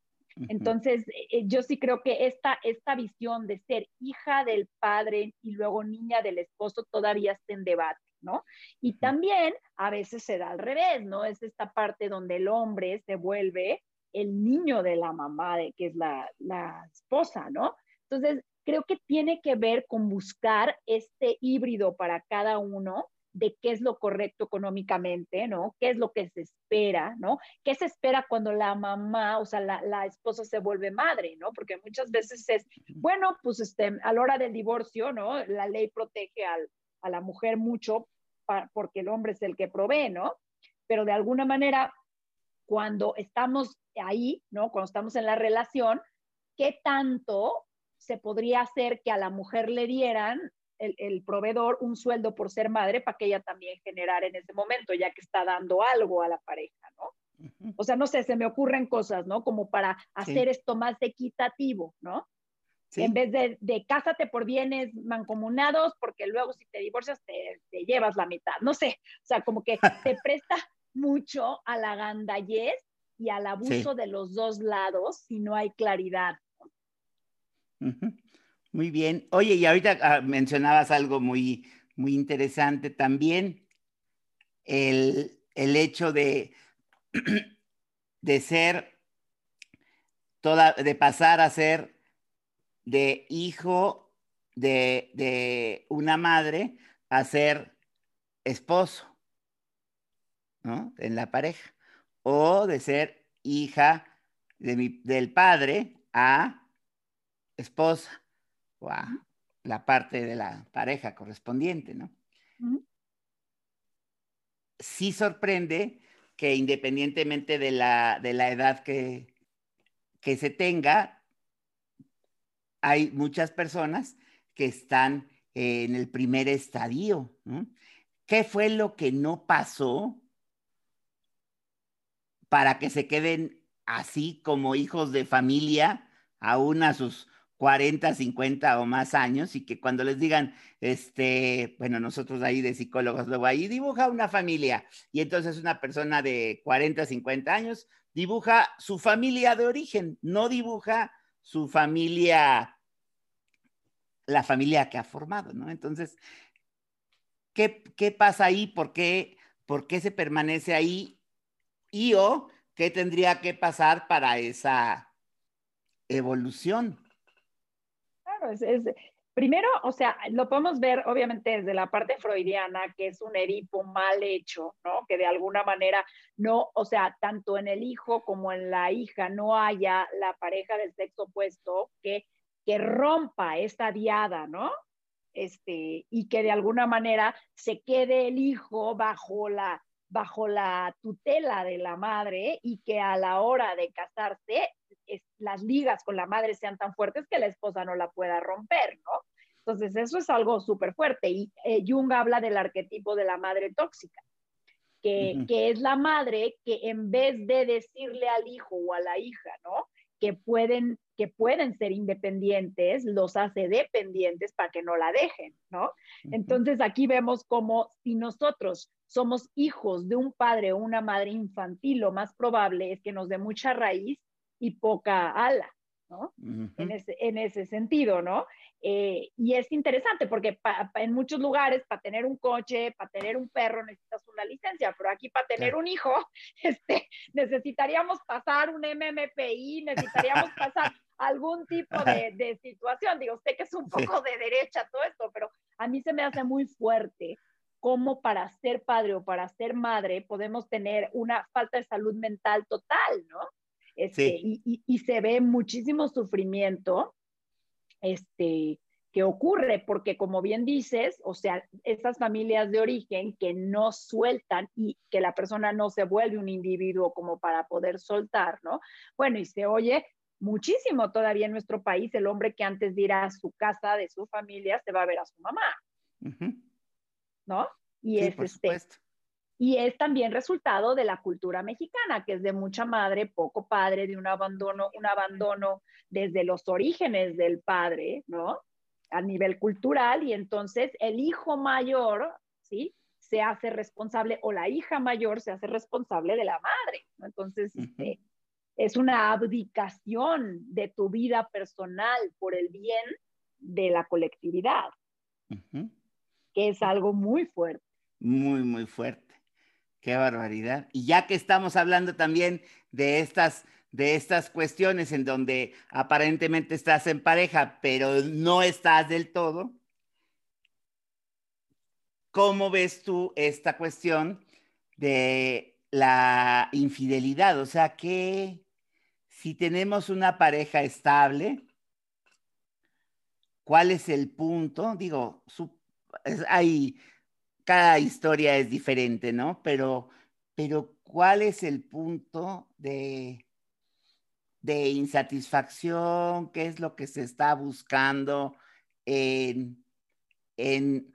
Speaker 2: Entonces, eh, yo sí creo que esta, esta visión de ser hija del padre y luego niña del esposo todavía está en debate. ¿No? Y también a veces se da al revés, ¿no? Es esta parte donde el hombre se vuelve el niño de la mamá, de, que es la, la esposa, ¿no? Entonces, creo que tiene que ver con buscar este híbrido para cada uno de qué es lo correcto económicamente, ¿no? ¿Qué es lo que se espera, ¿no? ¿Qué se espera cuando la mamá, o sea, la, la esposa se vuelve madre, ¿no? Porque muchas veces es, bueno, pues este, a la hora del divorcio, ¿no? La ley protege al, a la mujer mucho porque el hombre es el que provee, ¿no? Pero de alguna manera, cuando estamos ahí, ¿no? Cuando estamos en la relación, ¿qué tanto se podría hacer que a la mujer le dieran el, proveedor un sueldo por ser madre para que ella también generara en ese momento, ya que está dando algo a la pareja, ¿no? O sea, no sé, se me ocurren cosas, ¿no? Como para hacer esto más equitativo, ¿no? En vez de, de cásate por bienes mancomunados, porque luego si te divorcias te, te, llevas la mitad. No sé, o sea, como que te presta mucho a la gandallez y al abuso de los dos lados si no hay claridad.
Speaker 1: Muy bien. Oye, y ahorita ah, mencionabas algo muy, muy interesante también, el, el hecho de, de ser, toda, de pasar a ser de hijo de, de una madre a ser esposo, ¿no? En la pareja. O de ser hija de mi, del padre a esposa o a la parte de la pareja correspondiente, ¿no? Sí sorprende que independientemente de la, de la edad que, que se tenga, hay muchas personas que están en el primer estadio. ¿Qué fue lo que no pasó para que se queden así como hijos de familia, aún a sus 40, 50 o más años y que cuando les digan, este, bueno, nosotros ahí de psicólogos, luego ahí dibuja una familia y entonces una persona de 40, 50 años dibuja su familia de origen, no dibuja su familia, la familia que ha formado, ¿no? Entonces, ¿qué, qué pasa ahí? ¿Por qué, ¿Por qué se permanece ahí? Y o qué tendría que pasar para esa evolución
Speaker 2: es, primero, o sea, lo podemos ver obviamente desde la parte freudiana, que es un Edipo mal hecho, ¿no? Que de alguna manera no, o sea, tanto en el hijo como en la hija no haya la pareja del sexo opuesto que, que rompa esta diada, ¿no? Este, y que de alguna manera se quede el hijo bajo la, bajo la tutela de la madre y que a la hora de casarse las ligas con la madre sean tan fuertes que la esposa no la pueda romper, ¿no? Entonces, eso es algo súper fuerte. Y eh, Jung habla del arquetipo de la madre tóxica, que, que, es la madre que en vez de decirle al hijo o a la hija, ¿no? Que pueden, que pueden ser independientes, los hace dependientes para que no la dejen, ¿no? Entonces, aquí vemos como si nosotros somos hijos de un padre o una madre infantil, lo más probable es que nos dé mucha raíz y poca ala, ¿no? en, ese, en, ese, sentido, ¿no? Eh, y es interesante porque en muchos lugares para tener un coche, para tener un perro necesitas una licencia, pero aquí para tener un hijo este, necesitaríamos pasar un MMPI, necesitaríamos pasar algún tipo de, de, situación. Digo, sé que es un poco de derecha todo esto, pero a mí se me hace muy fuerte cómo para ser padre o para ser madre podemos tener una falta de salud mental total, ¿no? Este, y, se ve muchísimo sufrimiento este, que ocurre, porque como bien dices, o sea, esas familias de origen que no sueltan y que la persona no se vuelve un individuo como para poder soltar, ¿no? Bueno, y se oye muchísimo todavía en nuestro país el hombre que antes de ir a su casa, de su familia, se va a ver a su mamá, ¿no? Y es este, y es también resultado de la cultura mexicana, que es de mucha madre, poco padre, de un abandono, un abandono desde los orígenes del padre, ¿no? A nivel cultural, y entonces el hijo mayor, ¿sí? Se hace responsable, o la hija mayor se hace responsable de la madre, ¿no? Entonces, este, es una abdicación de tu vida personal por el bien de la colectividad, que es algo muy fuerte.
Speaker 1: Muy, muy fuerte. Qué barbaridad. Y ya que estamos hablando también de estas, de estas cuestiones en donde aparentemente estás en pareja, pero no estás del todo, ¿cómo ves tú esta cuestión de la infidelidad? O sea, que si tenemos una pareja estable, ¿cuál es el punto? Digo, hay cada historia es diferente, ¿no? Pero, pero ¿cuál es el punto de, de insatisfacción? ¿Qué es lo que se está buscando en, en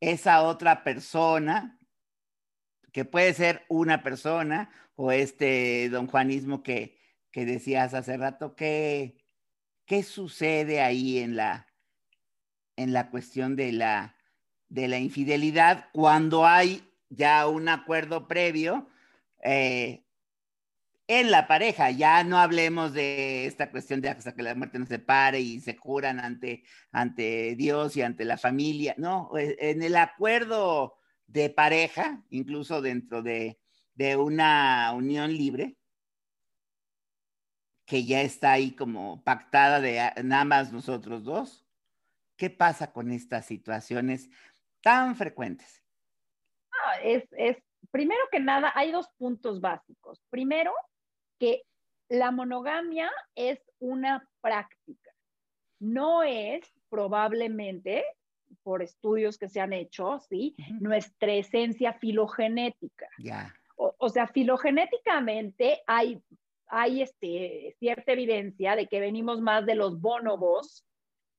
Speaker 1: esa otra persona? Que puede ser una persona o este don Juanismo que, que decías hace rato, ¿qué, ¿Qué sucede ahí en la, en la cuestión de la, de la infidelidad cuando hay ya un acuerdo previo eh, en la pareja. Ya no hablemos de esta cuestión de hasta que la muerte nos separe y se juran ante, ante Dios y ante la familia. No, eh, en el acuerdo de pareja, incluso dentro de, de una unión libre, que ya está ahí como pactada de nada más nosotros dos. ¿Qué pasa con estas situaciones tan frecuentes?
Speaker 2: es, es, primero que nada, hay dos puntos básicos. Primero, que la monogamia es una práctica, no es probablemente, por estudios que se han hecho, ¿sí? Nuestra esencia filogenética.
Speaker 1: Ya.
Speaker 2: O, sea, filogenéticamente hay, hay este, cierta evidencia de que venimos más de los bonobos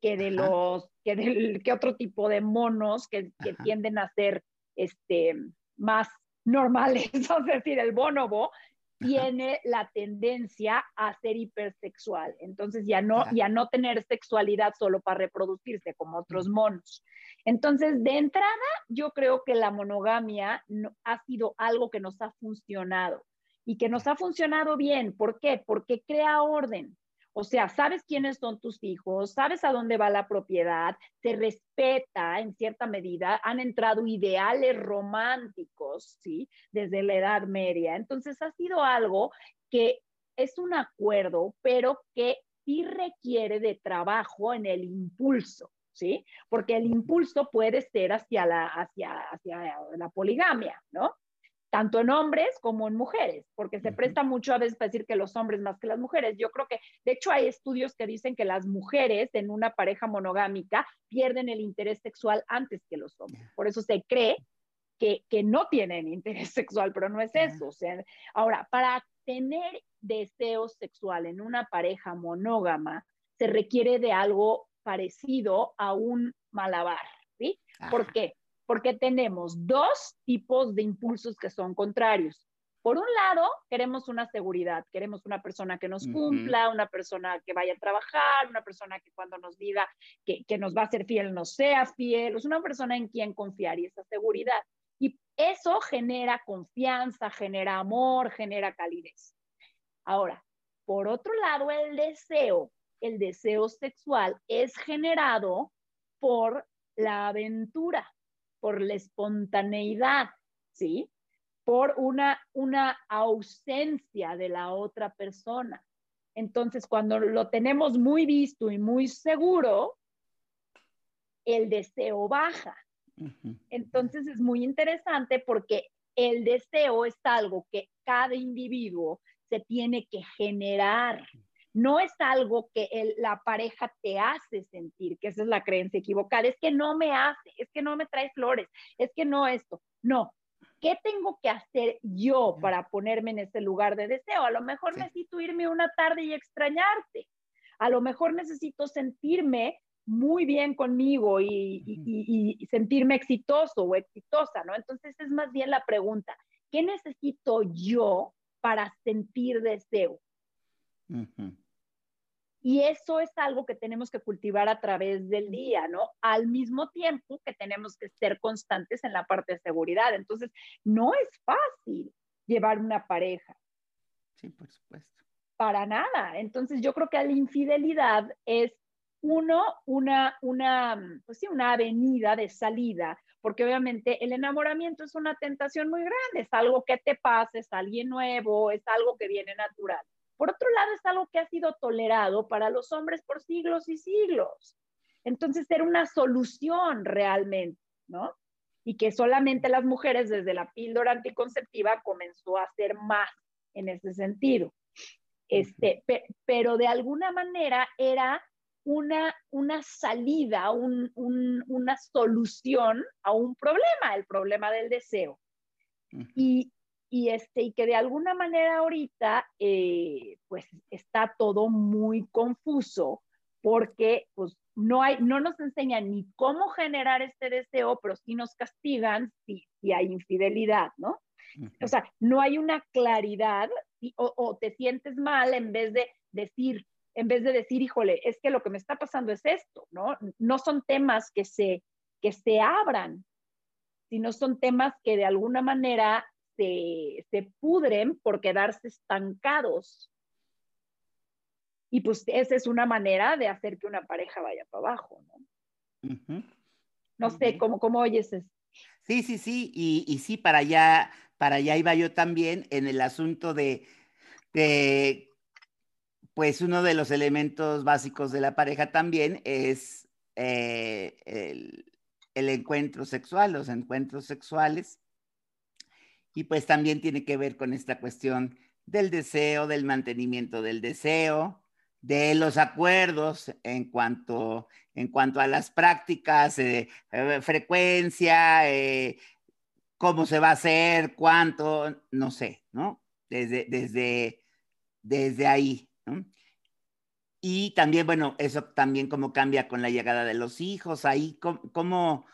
Speaker 2: que de los, que del, que otro tipo de monos que, que tienden a ser este, más normales, es decir, el bonobo tiene la tendencia a ser hipersexual, entonces ya no, ya no tener sexualidad solo para reproducirse como otros monos. Entonces, de entrada, yo creo que la monogamia ha sido algo que nos ha funcionado y que nos ha funcionado bien. ¿Por qué? Porque crea orden. O sea, sabes quiénes son tus hijos, sabes a dónde va la propiedad, se respeta en cierta medida, han entrado ideales románticos, ¿sí? Desde la Edad Media. Entonces ha sido algo que es un acuerdo, pero que sí requiere de trabajo en el impulso. ¿Sí? Porque el impulso puede ser hacia la, hacia, hacia la poligamia, ¿no? Tanto en hombres como en mujeres, porque se presta mucho a veces para decir que los hombres más que las mujeres. Yo creo que, de hecho, hay estudios que dicen que las mujeres en una pareja monogámica pierden el interés sexual antes que los hombres. Por eso se cree que, que no tienen interés sexual, pero no es eso. O sea, ahora, para tener deseo sexual en una pareja monógama, se requiere de algo parecido a un malabar, ¿sí? ¿Por qué? Porque tenemos dos tipos de impulsos que son contrarios. Por un lado, queremos una seguridad, queremos una persona que nos cumpla, una persona que vaya a trabajar, una persona que cuando nos diga que, que nos va a ser fiel nos sea fiel, es una persona en quien confiar y esa seguridad. Y eso genera confianza, genera amor, genera calidez. Ahora, por otro lado, el deseo, el deseo sexual es generado por la aventura por la espontaneidad, ¿sí? Por una, una ausencia de la otra persona. Entonces, cuando lo tenemos muy visto y muy seguro, el deseo baja. Entonces es muy interesante porque el deseo es algo que cada individuo se tiene que generar no es algo que la pareja te hace sentir, que esa es la creencia equivocada, es que no me hace, es que no me trae flores, es que no esto, no. ¿Qué tengo que hacer yo para ponerme en ese lugar de deseo? A lo mejor necesito irme una tarde y extrañarte. A lo mejor necesito sentirme muy bien conmigo y, y, sentirme exitoso o exitosa, ¿no? Entonces es más bien la pregunta, ¿qué necesito yo para sentir deseo? Y eso es algo que tenemos que cultivar a través del día, ¿no? Al mismo tiempo que tenemos que ser constantes en la parte de seguridad. Entonces, no es fácil llevar una pareja.
Speaker 1: Sí, por supuesto.
Speaker 2: Para nada. Entonces, yo creo que la infidelidad es uno, una, una, pues sí, una avenida de salida, porque obviamente el enamoramiento es una tentación muy grande, es algo que te pasa, es alguien nuevo, es algo que viene natural. Por otro lado, es algo que ha sido tolerado para los hombres por siglos y siglos. Entonces era una solución realmente, ¿no? Y que solamente las mujeres desde la píldora anticonceptiva comenzó a hacer más en ese sentido. Este, pero de alguna manera era una, una salida, una solución a un problema, el problema del deseo. Y, y, este, y que de alguna manera ahorita eh, pues está todo muy confuso porque pues no, hay, no nos enseñan ni cómo generar este deseo, pero sí nos castigan si, si hay infidelidad, ¿no? O sea, no hay una claridad o, o, te sientes mal en vez de decir, en vez de decir, híjole, es que lo que me está pasando es esto, ¿no? No son temas que se, que se abran, sino son temas que de alguna manera se, se pudren por quedarse estancados. Y pues esa es una manera de hacer que una pareja vaya para abajo, ¿no? No sé, ¿cómo, ¿cómo oyes eso?
Speaker 1: Sí, sí, sí, y, y, sí, para allá, para allá iba yo también en el asunto de, de, pues uno de los elementos básicos de la pareja también es eh, el, el encuentro sexual, los encuentros sexuales, y pues también tiene que ver con esta cuestión del deseo, del mantenimiento del deseo, de los acuerdos en cuanto, en cuanto a las prácticas, eh, eh, frecuencia, eh, cómo se va a hacer, cuánto, no sé, ¿no? Desde, desde, desde ahí. Y también, bueno, eso también cómo cambia con la llegada de los hijos, ahí cómo,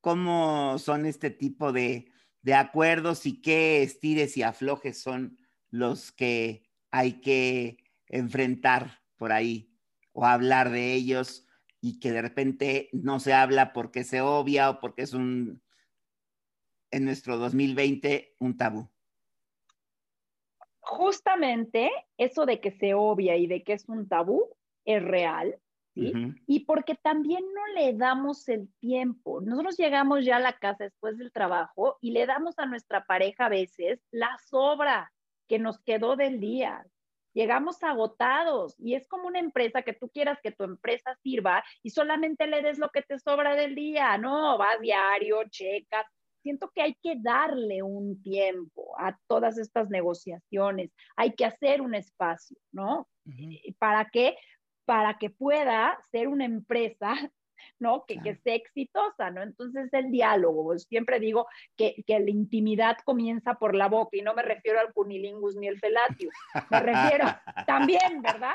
Speaker 1: cómo, son este tipo de, de acuerdos y qué estires y aflojes son los que hay que enfrentar por ahí o hablar de ellos y que de repente no se habla porque se obvia o porque es un, en nuestro 2020, un tabú.
Speaker 2: Justamente eso de que se obvia y de que es un tabú es real, ¿sí? Y porque también no le damos el tiempo. Nosotros llegamos ya a la casa después del trabajo y le damos a nuestra pareja a veces la sobra que nos quedó del día, llegamos agotados y es como una empresa que tú quieras que tu empresa sirva y solamente le des lo que te sobra del día, no, vas diario, checas. Siento que hay que darle un tiempo a todas estas negociaciones, hay que hacer un espacio, ¿no? ¿Para qué? Para que pueda ser una empresa ¿no? Que, que sea exitosa, ¿no? Entonces el diálogo, siempre digo que, que, la intimidad comienza por la boca y no me refiero al cunilingus ni el felatio, me refiero también, ¿verdad?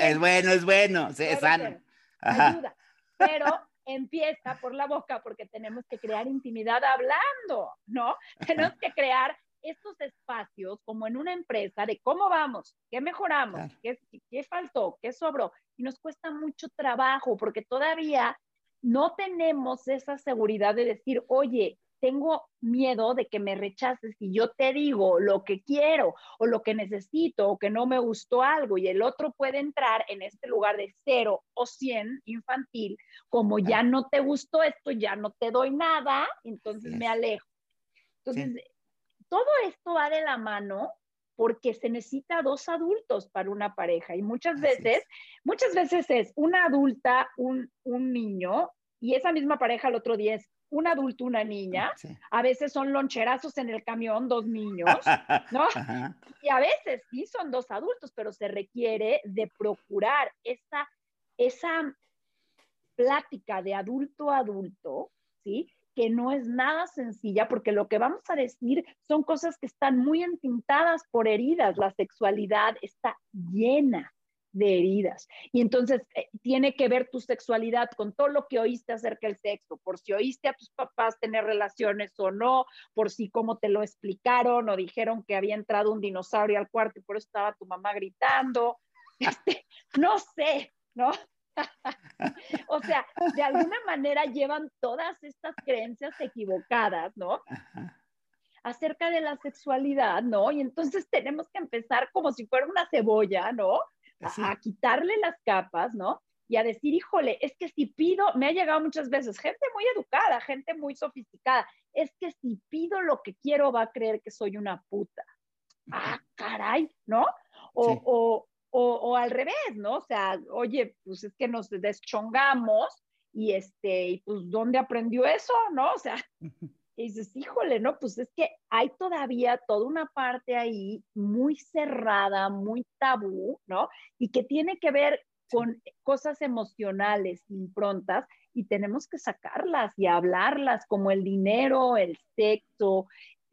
Speaker 1: Es bueno, es bueno, es sano.
Speaker 2: Ayuda, pero empieza por la boca porque tenemos que crear intimidad hablando, ¿no? Tenemos que crear estos espacios como en una empresa de cómo vamos, qué mejoramos, qué, qué faltó, qué sobró. Y nos cuesta mucho trabajo porque todavía no tenemos esa seguridad de decir, oye, tengo miedo de que me rechaces y yo te digo lo que quiero o lo que necesito o que no me gustó algo y el otro puede entrar en este lugar de cero o cien infantil, como ya no te gustó esto, ya no te doy nada, entonces me alejo. Entonces, todo esto va de la mano porque se necesita dos adultos para una pareja. Y muchas veces, muchas veces es una adulta, un, un, niño y esa misma pareja el otro día es un adulto, una niña, a veces son loncherazos en el camión, dos niños, ¿no? y a veces sí son dos adultos, pero se requiere de procurar esa, esa plática de adulto a adulto, ¿sí? Que no es nada sencilla porque lo que vamos a decir son cosas que están muy entintadas por heridas. La sexualidad está llena de heridas. Y entonces eh, tiene que ver tu sexualidad con todo lo que oíste acerca del sexo, por si oíste a tus papás tener relaciones o no, por si cómo te lo explicaron o dijeron que había entrado un dinosaurio al cuarto y por eso estaba tu mamá gritando. Este, no sé, ¿no? o sea, de alguna manera llevan todas estas creencias equivocadas, ¿no? Acerca de la sexualidad, ¿no? Y entonces tenemos que empezar como si fuera una cebolla, ¿no? A, quitarle las capas, ¿no? Y a decir, híjole, es que si pido, me ha llegado muchas veces gente muy educada, gente muy sofisticada, es que si pido lo que quiero va a creer que soy una puta. Ah, caray, ¿no? o, o, al revés, ¿no? O sea, oye, pues es que nos deschongamos y este, y pues, ¿dónde aprendió eso, no? O sea, y dices, híjole, no, pues es que hay todavía toda una parte ahí muy cerrada, muy tabú, ¿no? Y que tiene que ver con cosas emocionales, improntas, y tenemos que sacarlas y hablarlas, como el dinero, el sexo,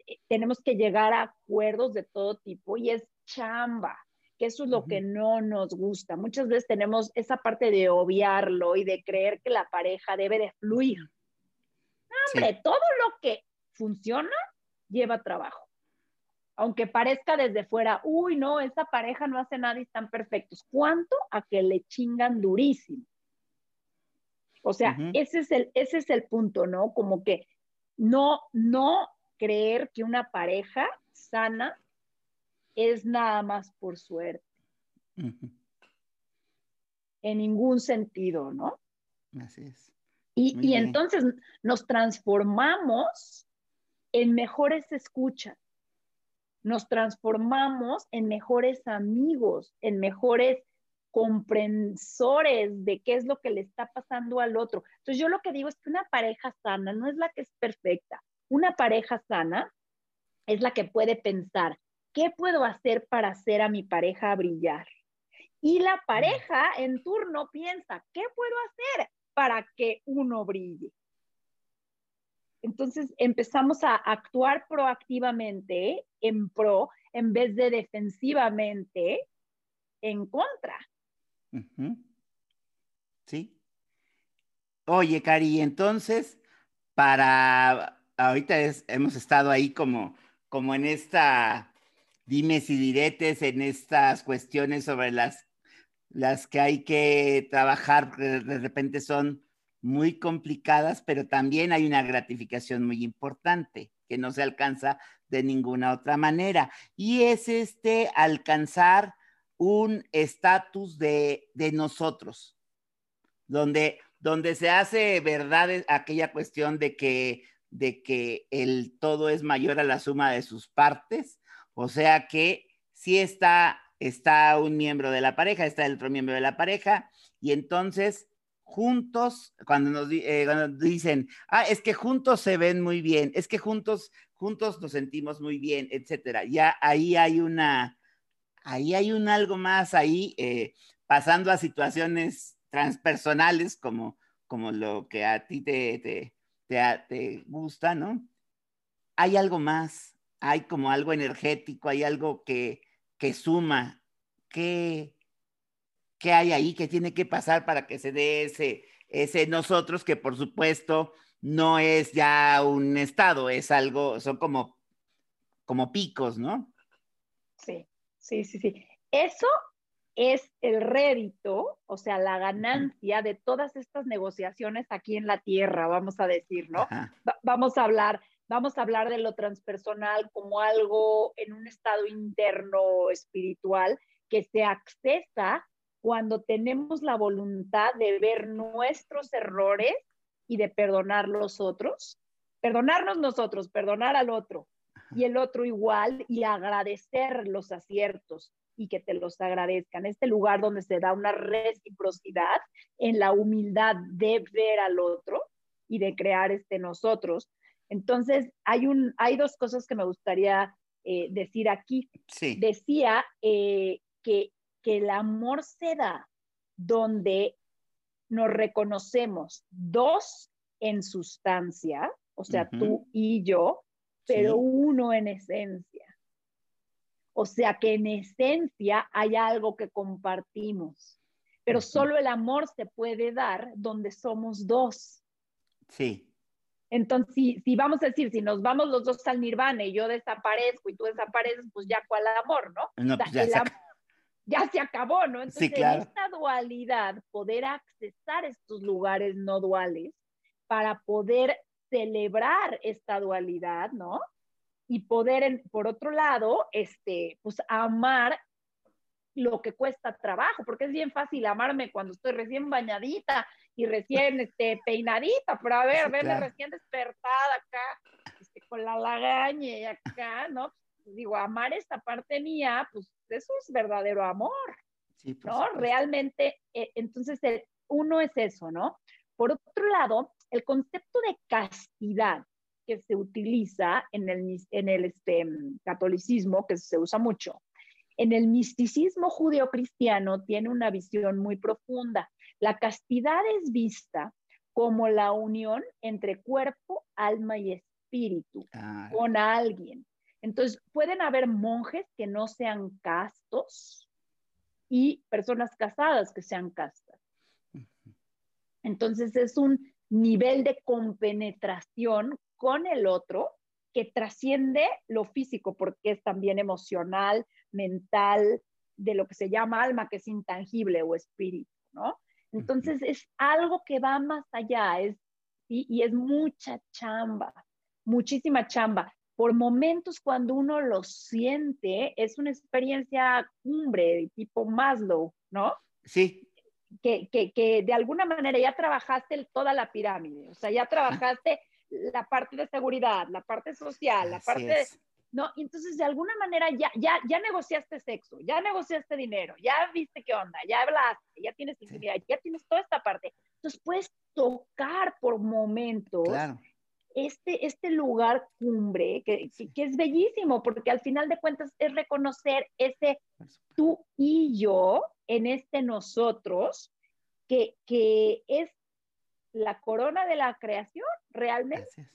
Speaker 2: eh, tenemos que llegar a acuerdos de todo tipo y es chamba, que eso es lo que no nos gusta. Muchas veces tenemos esa parte de obviarlo y de creer que la pareja debe de fluir. hombre, todo lo que funciona lleva trabajo. aunque parezca desde fuera, uy, no, esa pareja no hace nada y están perfectos. ¿Cuánto a que le chingan durísimo? O sea, ese, es el, ese es el punto, ¿no? Como que no, no creer que una pareja sana es nada más por suerte. En ningún sentido, ¿no?
Speaker 1: Así es.
Speaker 2: Y, y entonces nos transformamos en mejores escuchas, nos transformamos en mejores amigos, en mejores comprensores de qué es lo que le está pasando al otro. Entonces yo lo que digo es que una pareja sana no es la que es perfecta. Una pareja sana es la que puede pensar, ¿qué puedo hacer para hacer a mi pareja brillar? Y la pareja en turno piensa, ¿qué puedo hacer para que uno brille? Entonces empezamos a actuar proactivamente en pro en vez de defensivamente en contra.
Speaker 1: Sí. Oye, Cari, entonces, para ahorita hemos estado ahí como, como en esta dimes y diretes, en estas cuestiones sobre las, las que hay que trabajar, de repente son muy complicadas, pero también hay una gratificación muy importante que no se alcanza de ninguna otra manera. Y es este alcanzar un estatus de, nosotros, donde, donde se hace verdad aquella cuestión de que, de que el todo es mayor a la suma de sus partes, o sea que si está, está un miembro de la pareja, está el otro miembro de la pareja, y entonces juntos, cuando nos eh, dicen, ah, es que juntos se ven muy bien, es que juntos, juntos nos sentimos muy bien, etcétera. Ya ahí hay una, ahí hay un algo más ahí, eh, pasando a situaciones transpersonales como, como lo que a ti te, te, te, gusta, ¿no? Hay algo más, hay como algo energético, hay algo que, que suma. ¿Qué, qué hay ahí, qué tiene que pasar para que se dé ese, ese nosotros, que por supuesto no es ya un estado, es algo, son como, como picos, ¿no?
Speaker 2: Sí, sí, sí, sí. Eso es el rédito, o sea, la ganancia de todas estas negociaciones aquí en la tierra, vamos a decir, ¿no? vamos a hablar, vamos a hablar de lo transpersonal como algo en un estado interno espiritual que se accesa cuando tenemos la voluntad de ver nuestros errores y de perdonar los otros, perdonarnos nosotros, perdonar al otro y el otro igual y agradecer los aciertos y que te los agradezcan. Este lugar donde se da una reciprocidad en la humildad de ver al otro y de crear este nosotros. Entonces, hay, un, hay dos cosas que me gustaría eh, decir aquí.
Speaker 1: Sí.
Speaker 2: Decía eh, que que el amor se da donde nos reconocemos dos en sustancia, o sea, tú y yo, pero uno en esencia. O sea que en esencia hay algo que compartimos, pero solo el amor se puede dar donde somos dos.
Speaker 1: Sí.
Speaker 2: Entonces, si, vamos a decir, si nos vamos los dos al nirvana y yo desaparezco y tú desapareces, pues ya cuál amor, ¿no?
Speaker 1: No, pues ya
Speaker 2: ya se acabó, ¿no? Entonces, en esta dualidad, poder accesar estos lugares no duales para poder celebrar esta dualidad, ¿no? Y poder, por otro lado, este, pues amar lo que cuesta trabajo, porque es bien fácil amarme cuando estoy recién bañadita y recién este, peinadita, pero a ver, verme recién despertada acá, este, con la lagaña y acá, ¿no? digo, amar esta parte mía, pues eso es verdadero amor, ¿no? Realmente, eh, entonces, uno es eso, ¿no? Por otro lado, el concepto de castidad que se utiliza en el, en el este, catolicismo, que se usa mucho, en el misticismo judeocristiano tiene una visión muy profunda. La castidad es vista como la unión entre cuerpo, alma y espíritu ah. con alguien. Entonces, pueden haber monjes que no sean castos y personas casadas que sean castas. Entonces, es un nivel de compenetración con el otro que trasciende lo físico, porque es también emocional, mental, de lo que se llama alma, que es intangible o espíritu, ¿no? Entonces es algo que va más allá, es, y es mucha chamba, muchísima chamba. Por momentos cuando uno lo siente, es una experiencia cumbre, tipo Maslow, ¿no?
Speaker 1: Sí.
Speaker 2: Que, que, que de alguna manera ya trabajaste toda la pirámide, o sea, ya trabajaste la parte de seguridad, la parte social, la parte de, ¿no? Y entonces de alguna manera ya, ya, ya negociaste sexo, ya negociaste dinero, ya viste qué onda, ya hablaste, ya tienes intimidad, ya tienes toda esta parte. Entonces puedes tocar por momentos este, este lugar cumbre, que, que, es bellísimo, porque al final de cuentas es reconocer ese tú y yo en este nosotros, que, que es la corona de la creación realmente.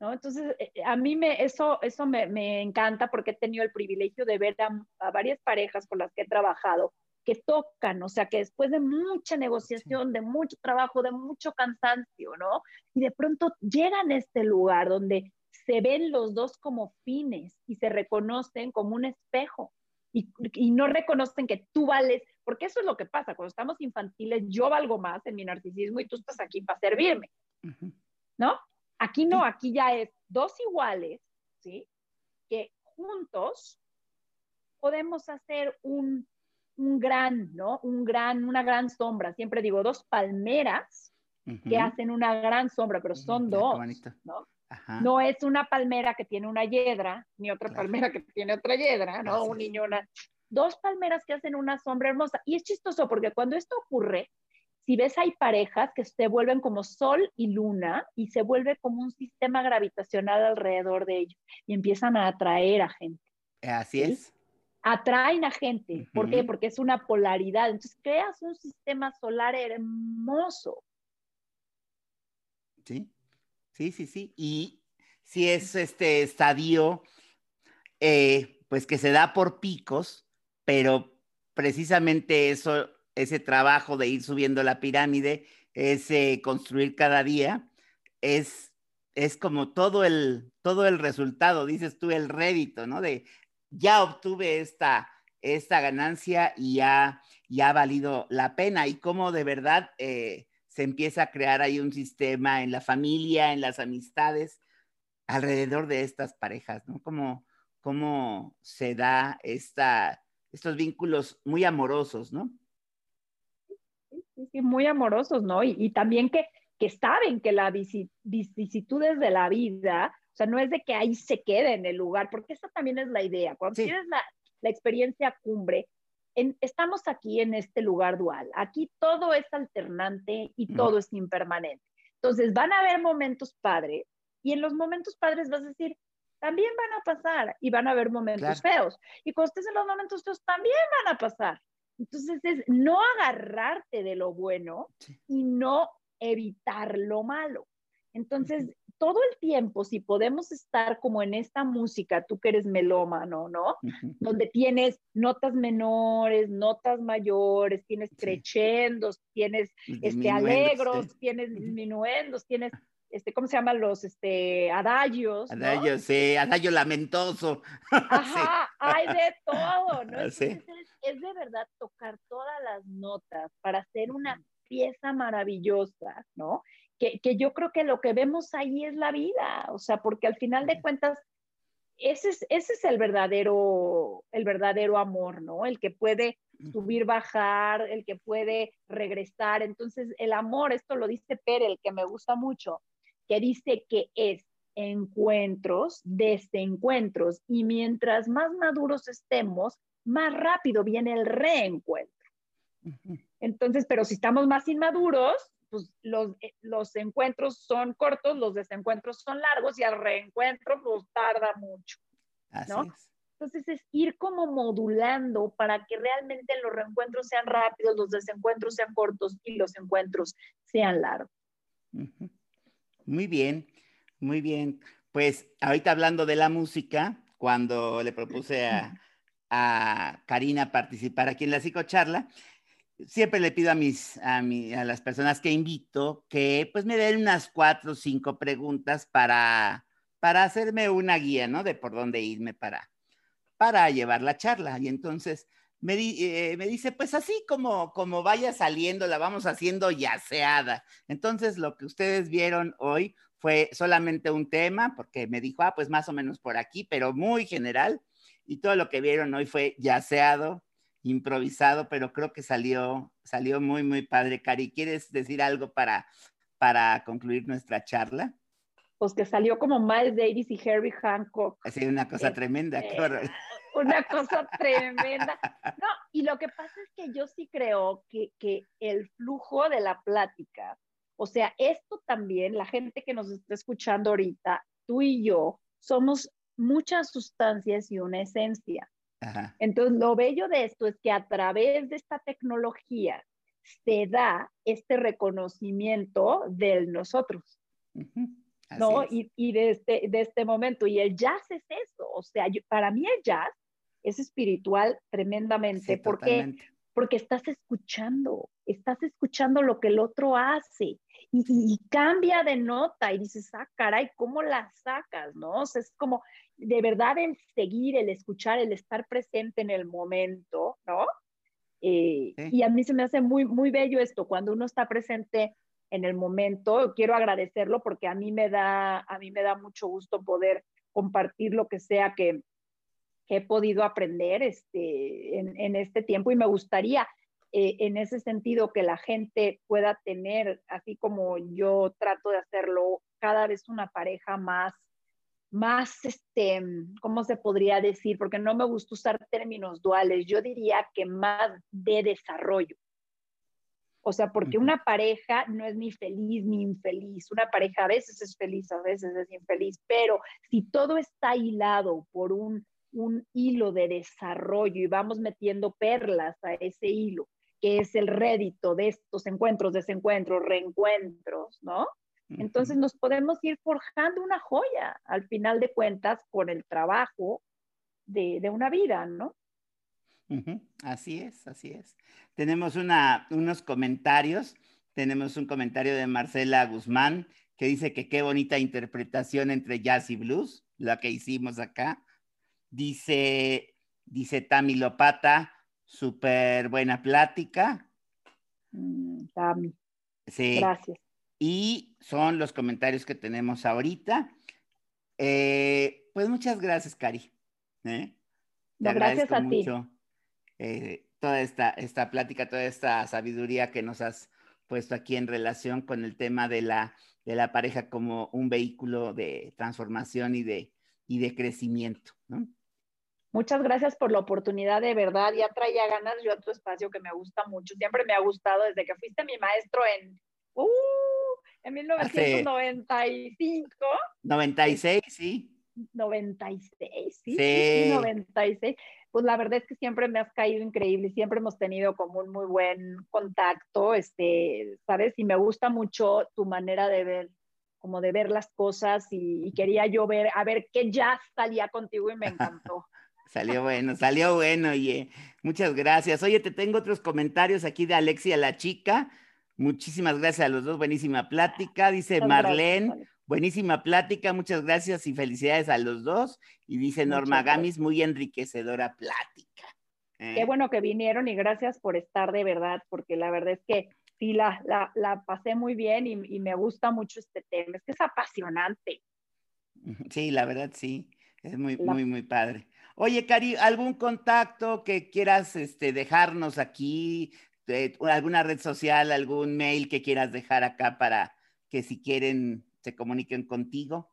Speaker 2: ¿no? Entonces, eh, eh, a mí me, eso, eso me, me, encanta porque he tenido el privilegio de ver a, varias parejas con las que he trabajado que tocan, o sea, que después de mucha negociación, de mucho trabajo, de mucho cansancio, ¿no? Y de pronto llegan a este lugar donde se ven los dos como fines y se reconocen como un espejo y, y no reconocen que tú vales, porque eso es lo que pasa, cuando estamos infantiles, yo valgo más en mi narcisismo y tú estás aquí para servirme, ¿no? Aquí no, aquí ya es dos iguales, ¿sí? Que juntos podemos hacer un, un gran, ¿no? Un gran, una gran sombra. Siempre digo, dos palmeras que hacen una gran sombra, pero son dos, ¿no? No es una palmera que tiene una hiedra, ni otra palmera que tiene otra hiedra, ¿no? Un niño, una... Dos palmeras que hacen una sombra hermosa. Y es chistoso porque cuando esto ocurre, si ves hay parejas que se vuelven como sol y luna y se vuelve como un sistema gravitacional alrededor de ellos y empiezan a atraer a gente.
Speaker 1: Así es.
Speaker 2: Atraen a gente. ¿Por qué? Porque es una polaridad. Entonces creas un sistema solar hermoso.
Speaker 1: Sí, sí, sí, sí. Y si es este estadio, eh, pues que se da por picos, pero precisamente eso ese trabajo de ir subiendo la pirámide, ese construir cada día, es, es como todo el, todo el resultado, dices tú, el rédito, ¿no? De ya obtuve esta, esta ganancia y ya, ya ha valido la pena y cómo de verdad eh, se empieza a crear ahí un sistema en la familia, en las amistades, alrededor de estas parejas, ¿no? Cómo, cómo se da esta, estos vínculos muy amorosos, ¿no?
Speaker 2: muy amorosos, ¿no? Y, también que, que saben que las vicisitudes de la vida, o sea, no es de que ahí se quede en el lugar, porque esa también es la idea. Cuando tienes la, la, experiencia cumbre, estamos aquí en este lugar dual. Aquí todo es alternante y todo es impermanente. Entonces, van a haber momentos padres y en los momentos padres vas a decir, también van a pasar y van a haber momentos feos. Y cuando estés en los momentos feos, también van a pasar. Entonces es no agarrarte de lo bueno y no evitar lo malo. Entonces, todo el tiempo, si podemos estar como en esta música, tú que eres melómano, ¿no? Donde tienes notas menores, notas mayores, tienes crescendos, tienes este, alegros, tienes disminuendos, tienes este, ¿cómo se llaman los este, adagios?
Speaker 1: Adagios, sí, adagio lamentoso.
Speaker 2: Ajá, hay de todo, ¿no? es, de verdad tocar todas las notas para hacer una pieza maravillosa, ¿no? Que, que, yo creo que lo que vemos ahí es la vida, o sea, porque al final de cuentas, ese es, ese es el verdadero, el verdadero amor, ¿no? El que puede subir, bajar, el que puede regresar. Entonces, el amor, esto lo dice Pere, el que me gusta mucho, que dice que es encuentros, desencuentros, y mientras más maduros estemos, más rápido viene el reencuentro. Entonces, pero si estamos más inmaduros, pues los, eh, los encuentros son cortos, los desencuentros son largos y el reencuentro pues tarda mucho. ¿no? Entonces es ir como modulando para que realmente los reencuentros sean rápidos, los desencuentros sean cortos y los encuentros sean largos.
Speaker 1: Muy bien, muy bien. Pues ahorita hablando de la música, cuando le propuse a, Karina participar aquí en la psicocharla, siempre le pido a mis a, a las personas que invito que pues me den unas cuatro o cinco preguntas para para hacerme una guía, ¿no? De por dónde irme para, para llevar la charla. Y entonces me, eh, me dice, pues así como, como vaya saliendo, la vamos haciendo yaceada. Entonces lo que ustedes vieron hoy fue solamente un tema, porque me dijo, ah, pues más o menos por aquí, pero muy general. Y todo lo que vieron hoy fue yaceado, improvisado, pero creo que salió, salió muy, muy padre. Cari, ¿quieres decir algo para, para concluir nuestra charla?
Speaker 2: Pues que salió como Miles Davis y Harry Hancock.
Speaker 1: Así, una cosa este, tremenda,
Speaker 2: Una cosa tremenda. No, y lo que pasa es que yo sí creo que, que el flujo de la plática, o sea, esto también, la gente que nos está escuchando ahorita, tú y yo, somos muchas sustancias y una esencia. Entonces, lo bello de esto es que a través de esta tecnología se da este reconocimiento de nosotros, ¿no? Y, y, de, este, de este momento. Y el jazz es eso, o sea, para mí el jazz es espiritual tremendamente, porque, porque estás escuchando, estás escuchando lo que el otro hace. Y, y, cambia de nota y dices, ah, caray, ¿cómo la sacas? ¿No? O sea, es como, de verdad el seguir, el escuchar, el estar presente en el momento, ¿no? Eh, y a mí se me hace muy, muy bello esto, cuando uno está presente en el momento, quiero agradecerlo porque a mí me da, a mí me da mucho gusto poder compartir lo que sea que, he podido aprender este, en, este tiempo y me gustaría eh, en ese sentido que la gente pueda tener, así como yo trato de hacerlo, cada vez una pareja más más, este, ¿cómo se podría decir? Porque no me gusta usar términos duales, yo diría que más de desarrollo. O sea, porque una pareja no es ni feliz ni infeliz. Una pareja a veces es feliz, a veces es infeliz, pero si todo está hilado por un, un hilo de desarrollo y vamos metiendo perlas a ese hilo, que es el rédito de estos encuentros, desencuentros, reencuentros, ¿no? Entonces nos podemos ir forjando una joya al final de cuentas con el trabajo de, una vida, ¿no?
Speaker 1: Así es, así es. Tenemos una, unos comentarios. Tenemos un comentario de Marcela Guzmán que dice que qué bonita interpretación entre jazz y blues, la que hicimos acá. Dice, dice Tami Lopata, súper buena plática.
Speaker 2: Mm, Tami. Sí. Gracias.
Speaker 1: Y son los comentarios que tenemos ahorita. Eh, pues muchas gracias, Cari. ¿eh?
Speaker 2: gracias a
Speaker 1: mucho, eh, toda esta, esta plática, toda esta sabiduría que nos has puesto aquí en relación con el tema de la, de la pareja como un vehículo de transformación y de, y de crecimiento.
Speaker 2: Muchas gracias por la oportunidad, de verdad. Ya traía ganas yo a tu espacio que me gusta mucho. Siempre me ha gustado desde que fuiste mi maestro en, uh, en 1995.
Speaker 1: 96, sí.
Speaker 2: 96, sí, sí. 96. Pues la verdad es que siempre me has caído increíble, siempre hemos tenido como un muy buen contacto, este, ¿sabes? Y me gusta mucho tu manera de ver, como de ver las cosas y, quería yo ver, a ver qué jazz salía contigo y me encantó.
Speaker 1: Salió bueno, salió bueno, oye, muchas gracias. Oye, te tengo otros comentarios aquí de Alexia la chica. Muchísimas gracias a los dos, buenísima plática. Dice Marlene, buenísima plática, muchas gracias y felicidades a los dos. Y dice Norma Gamis, muy enriquecedora plática.
Speaker 2: ¿eh? Qué bueno que vinieron y gracias por estar de verdad, porque la verdad es que sí, la, la, pasé muy bien y, y, me gusta mucho este tema. Es que es apasionante.
Speaker 1: Sí, la verdad sí, es muy, muy, muy padre. Oye, Cari, ¿algún contacto que quieras este, dejarnos aquí? alguna red social, algún mail que quieras dejar acá para que si quieren se comuniquen contigo?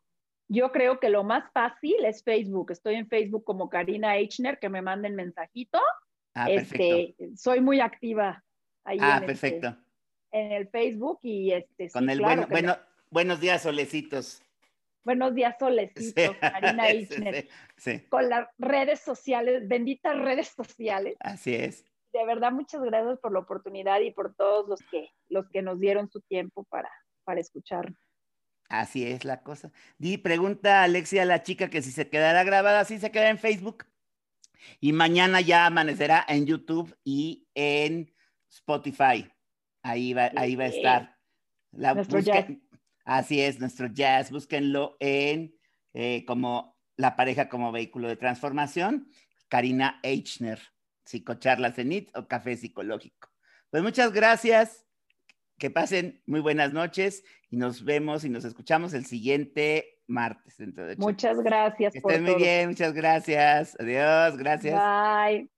Speaker 2: Yo creo que lo más fácil es Facebook. Estoy en Facebook como Karina Eichner, que me manden mensajito. Ah, este, soy muy activa ahí.
Speaker 1: Ah,
Speaker 2: en este,
Speaker 1: perfecto.
Speaker 2: en el Facebook y este.
Speaker 1: Con el bueno, bueno, buenos días, solecitos.
Speaker 2: Buenos días, solecitos, Karina Eichner. Con las redes sociales, benditas redes sociales.
Speaker 1: Así es
Speaker 2: de verdad muchas gracias por la oportunidad y por todos los que, los que nos dieron su tiempo para, para escuchar.
Speaker 1: Así es la cosa. Di, pregunta Alexia a la chica que si se quedará grabada, si se queda en Facebook. Y mañana ya amanecerá en YouTube y en Spotify. Ahí va, ahí va a estar.
Speaker 2: nuestro jazz.
Speaker 1: Así es, nuestro jazz. Búsquenlo en eh, como la pareja como vehículo de transformación, Karina Eichner, psicocharla cenit o café psicológico. Pues muchas gracias, que pasen muy buenas noches y nos vemos y nos escuchamos el siguiente martes.
Speaker 2: muchas gracias.
Speaker 1: Que estén muy bien, muchas gracias. Adiós, gracias.
Speaker 2: Bye.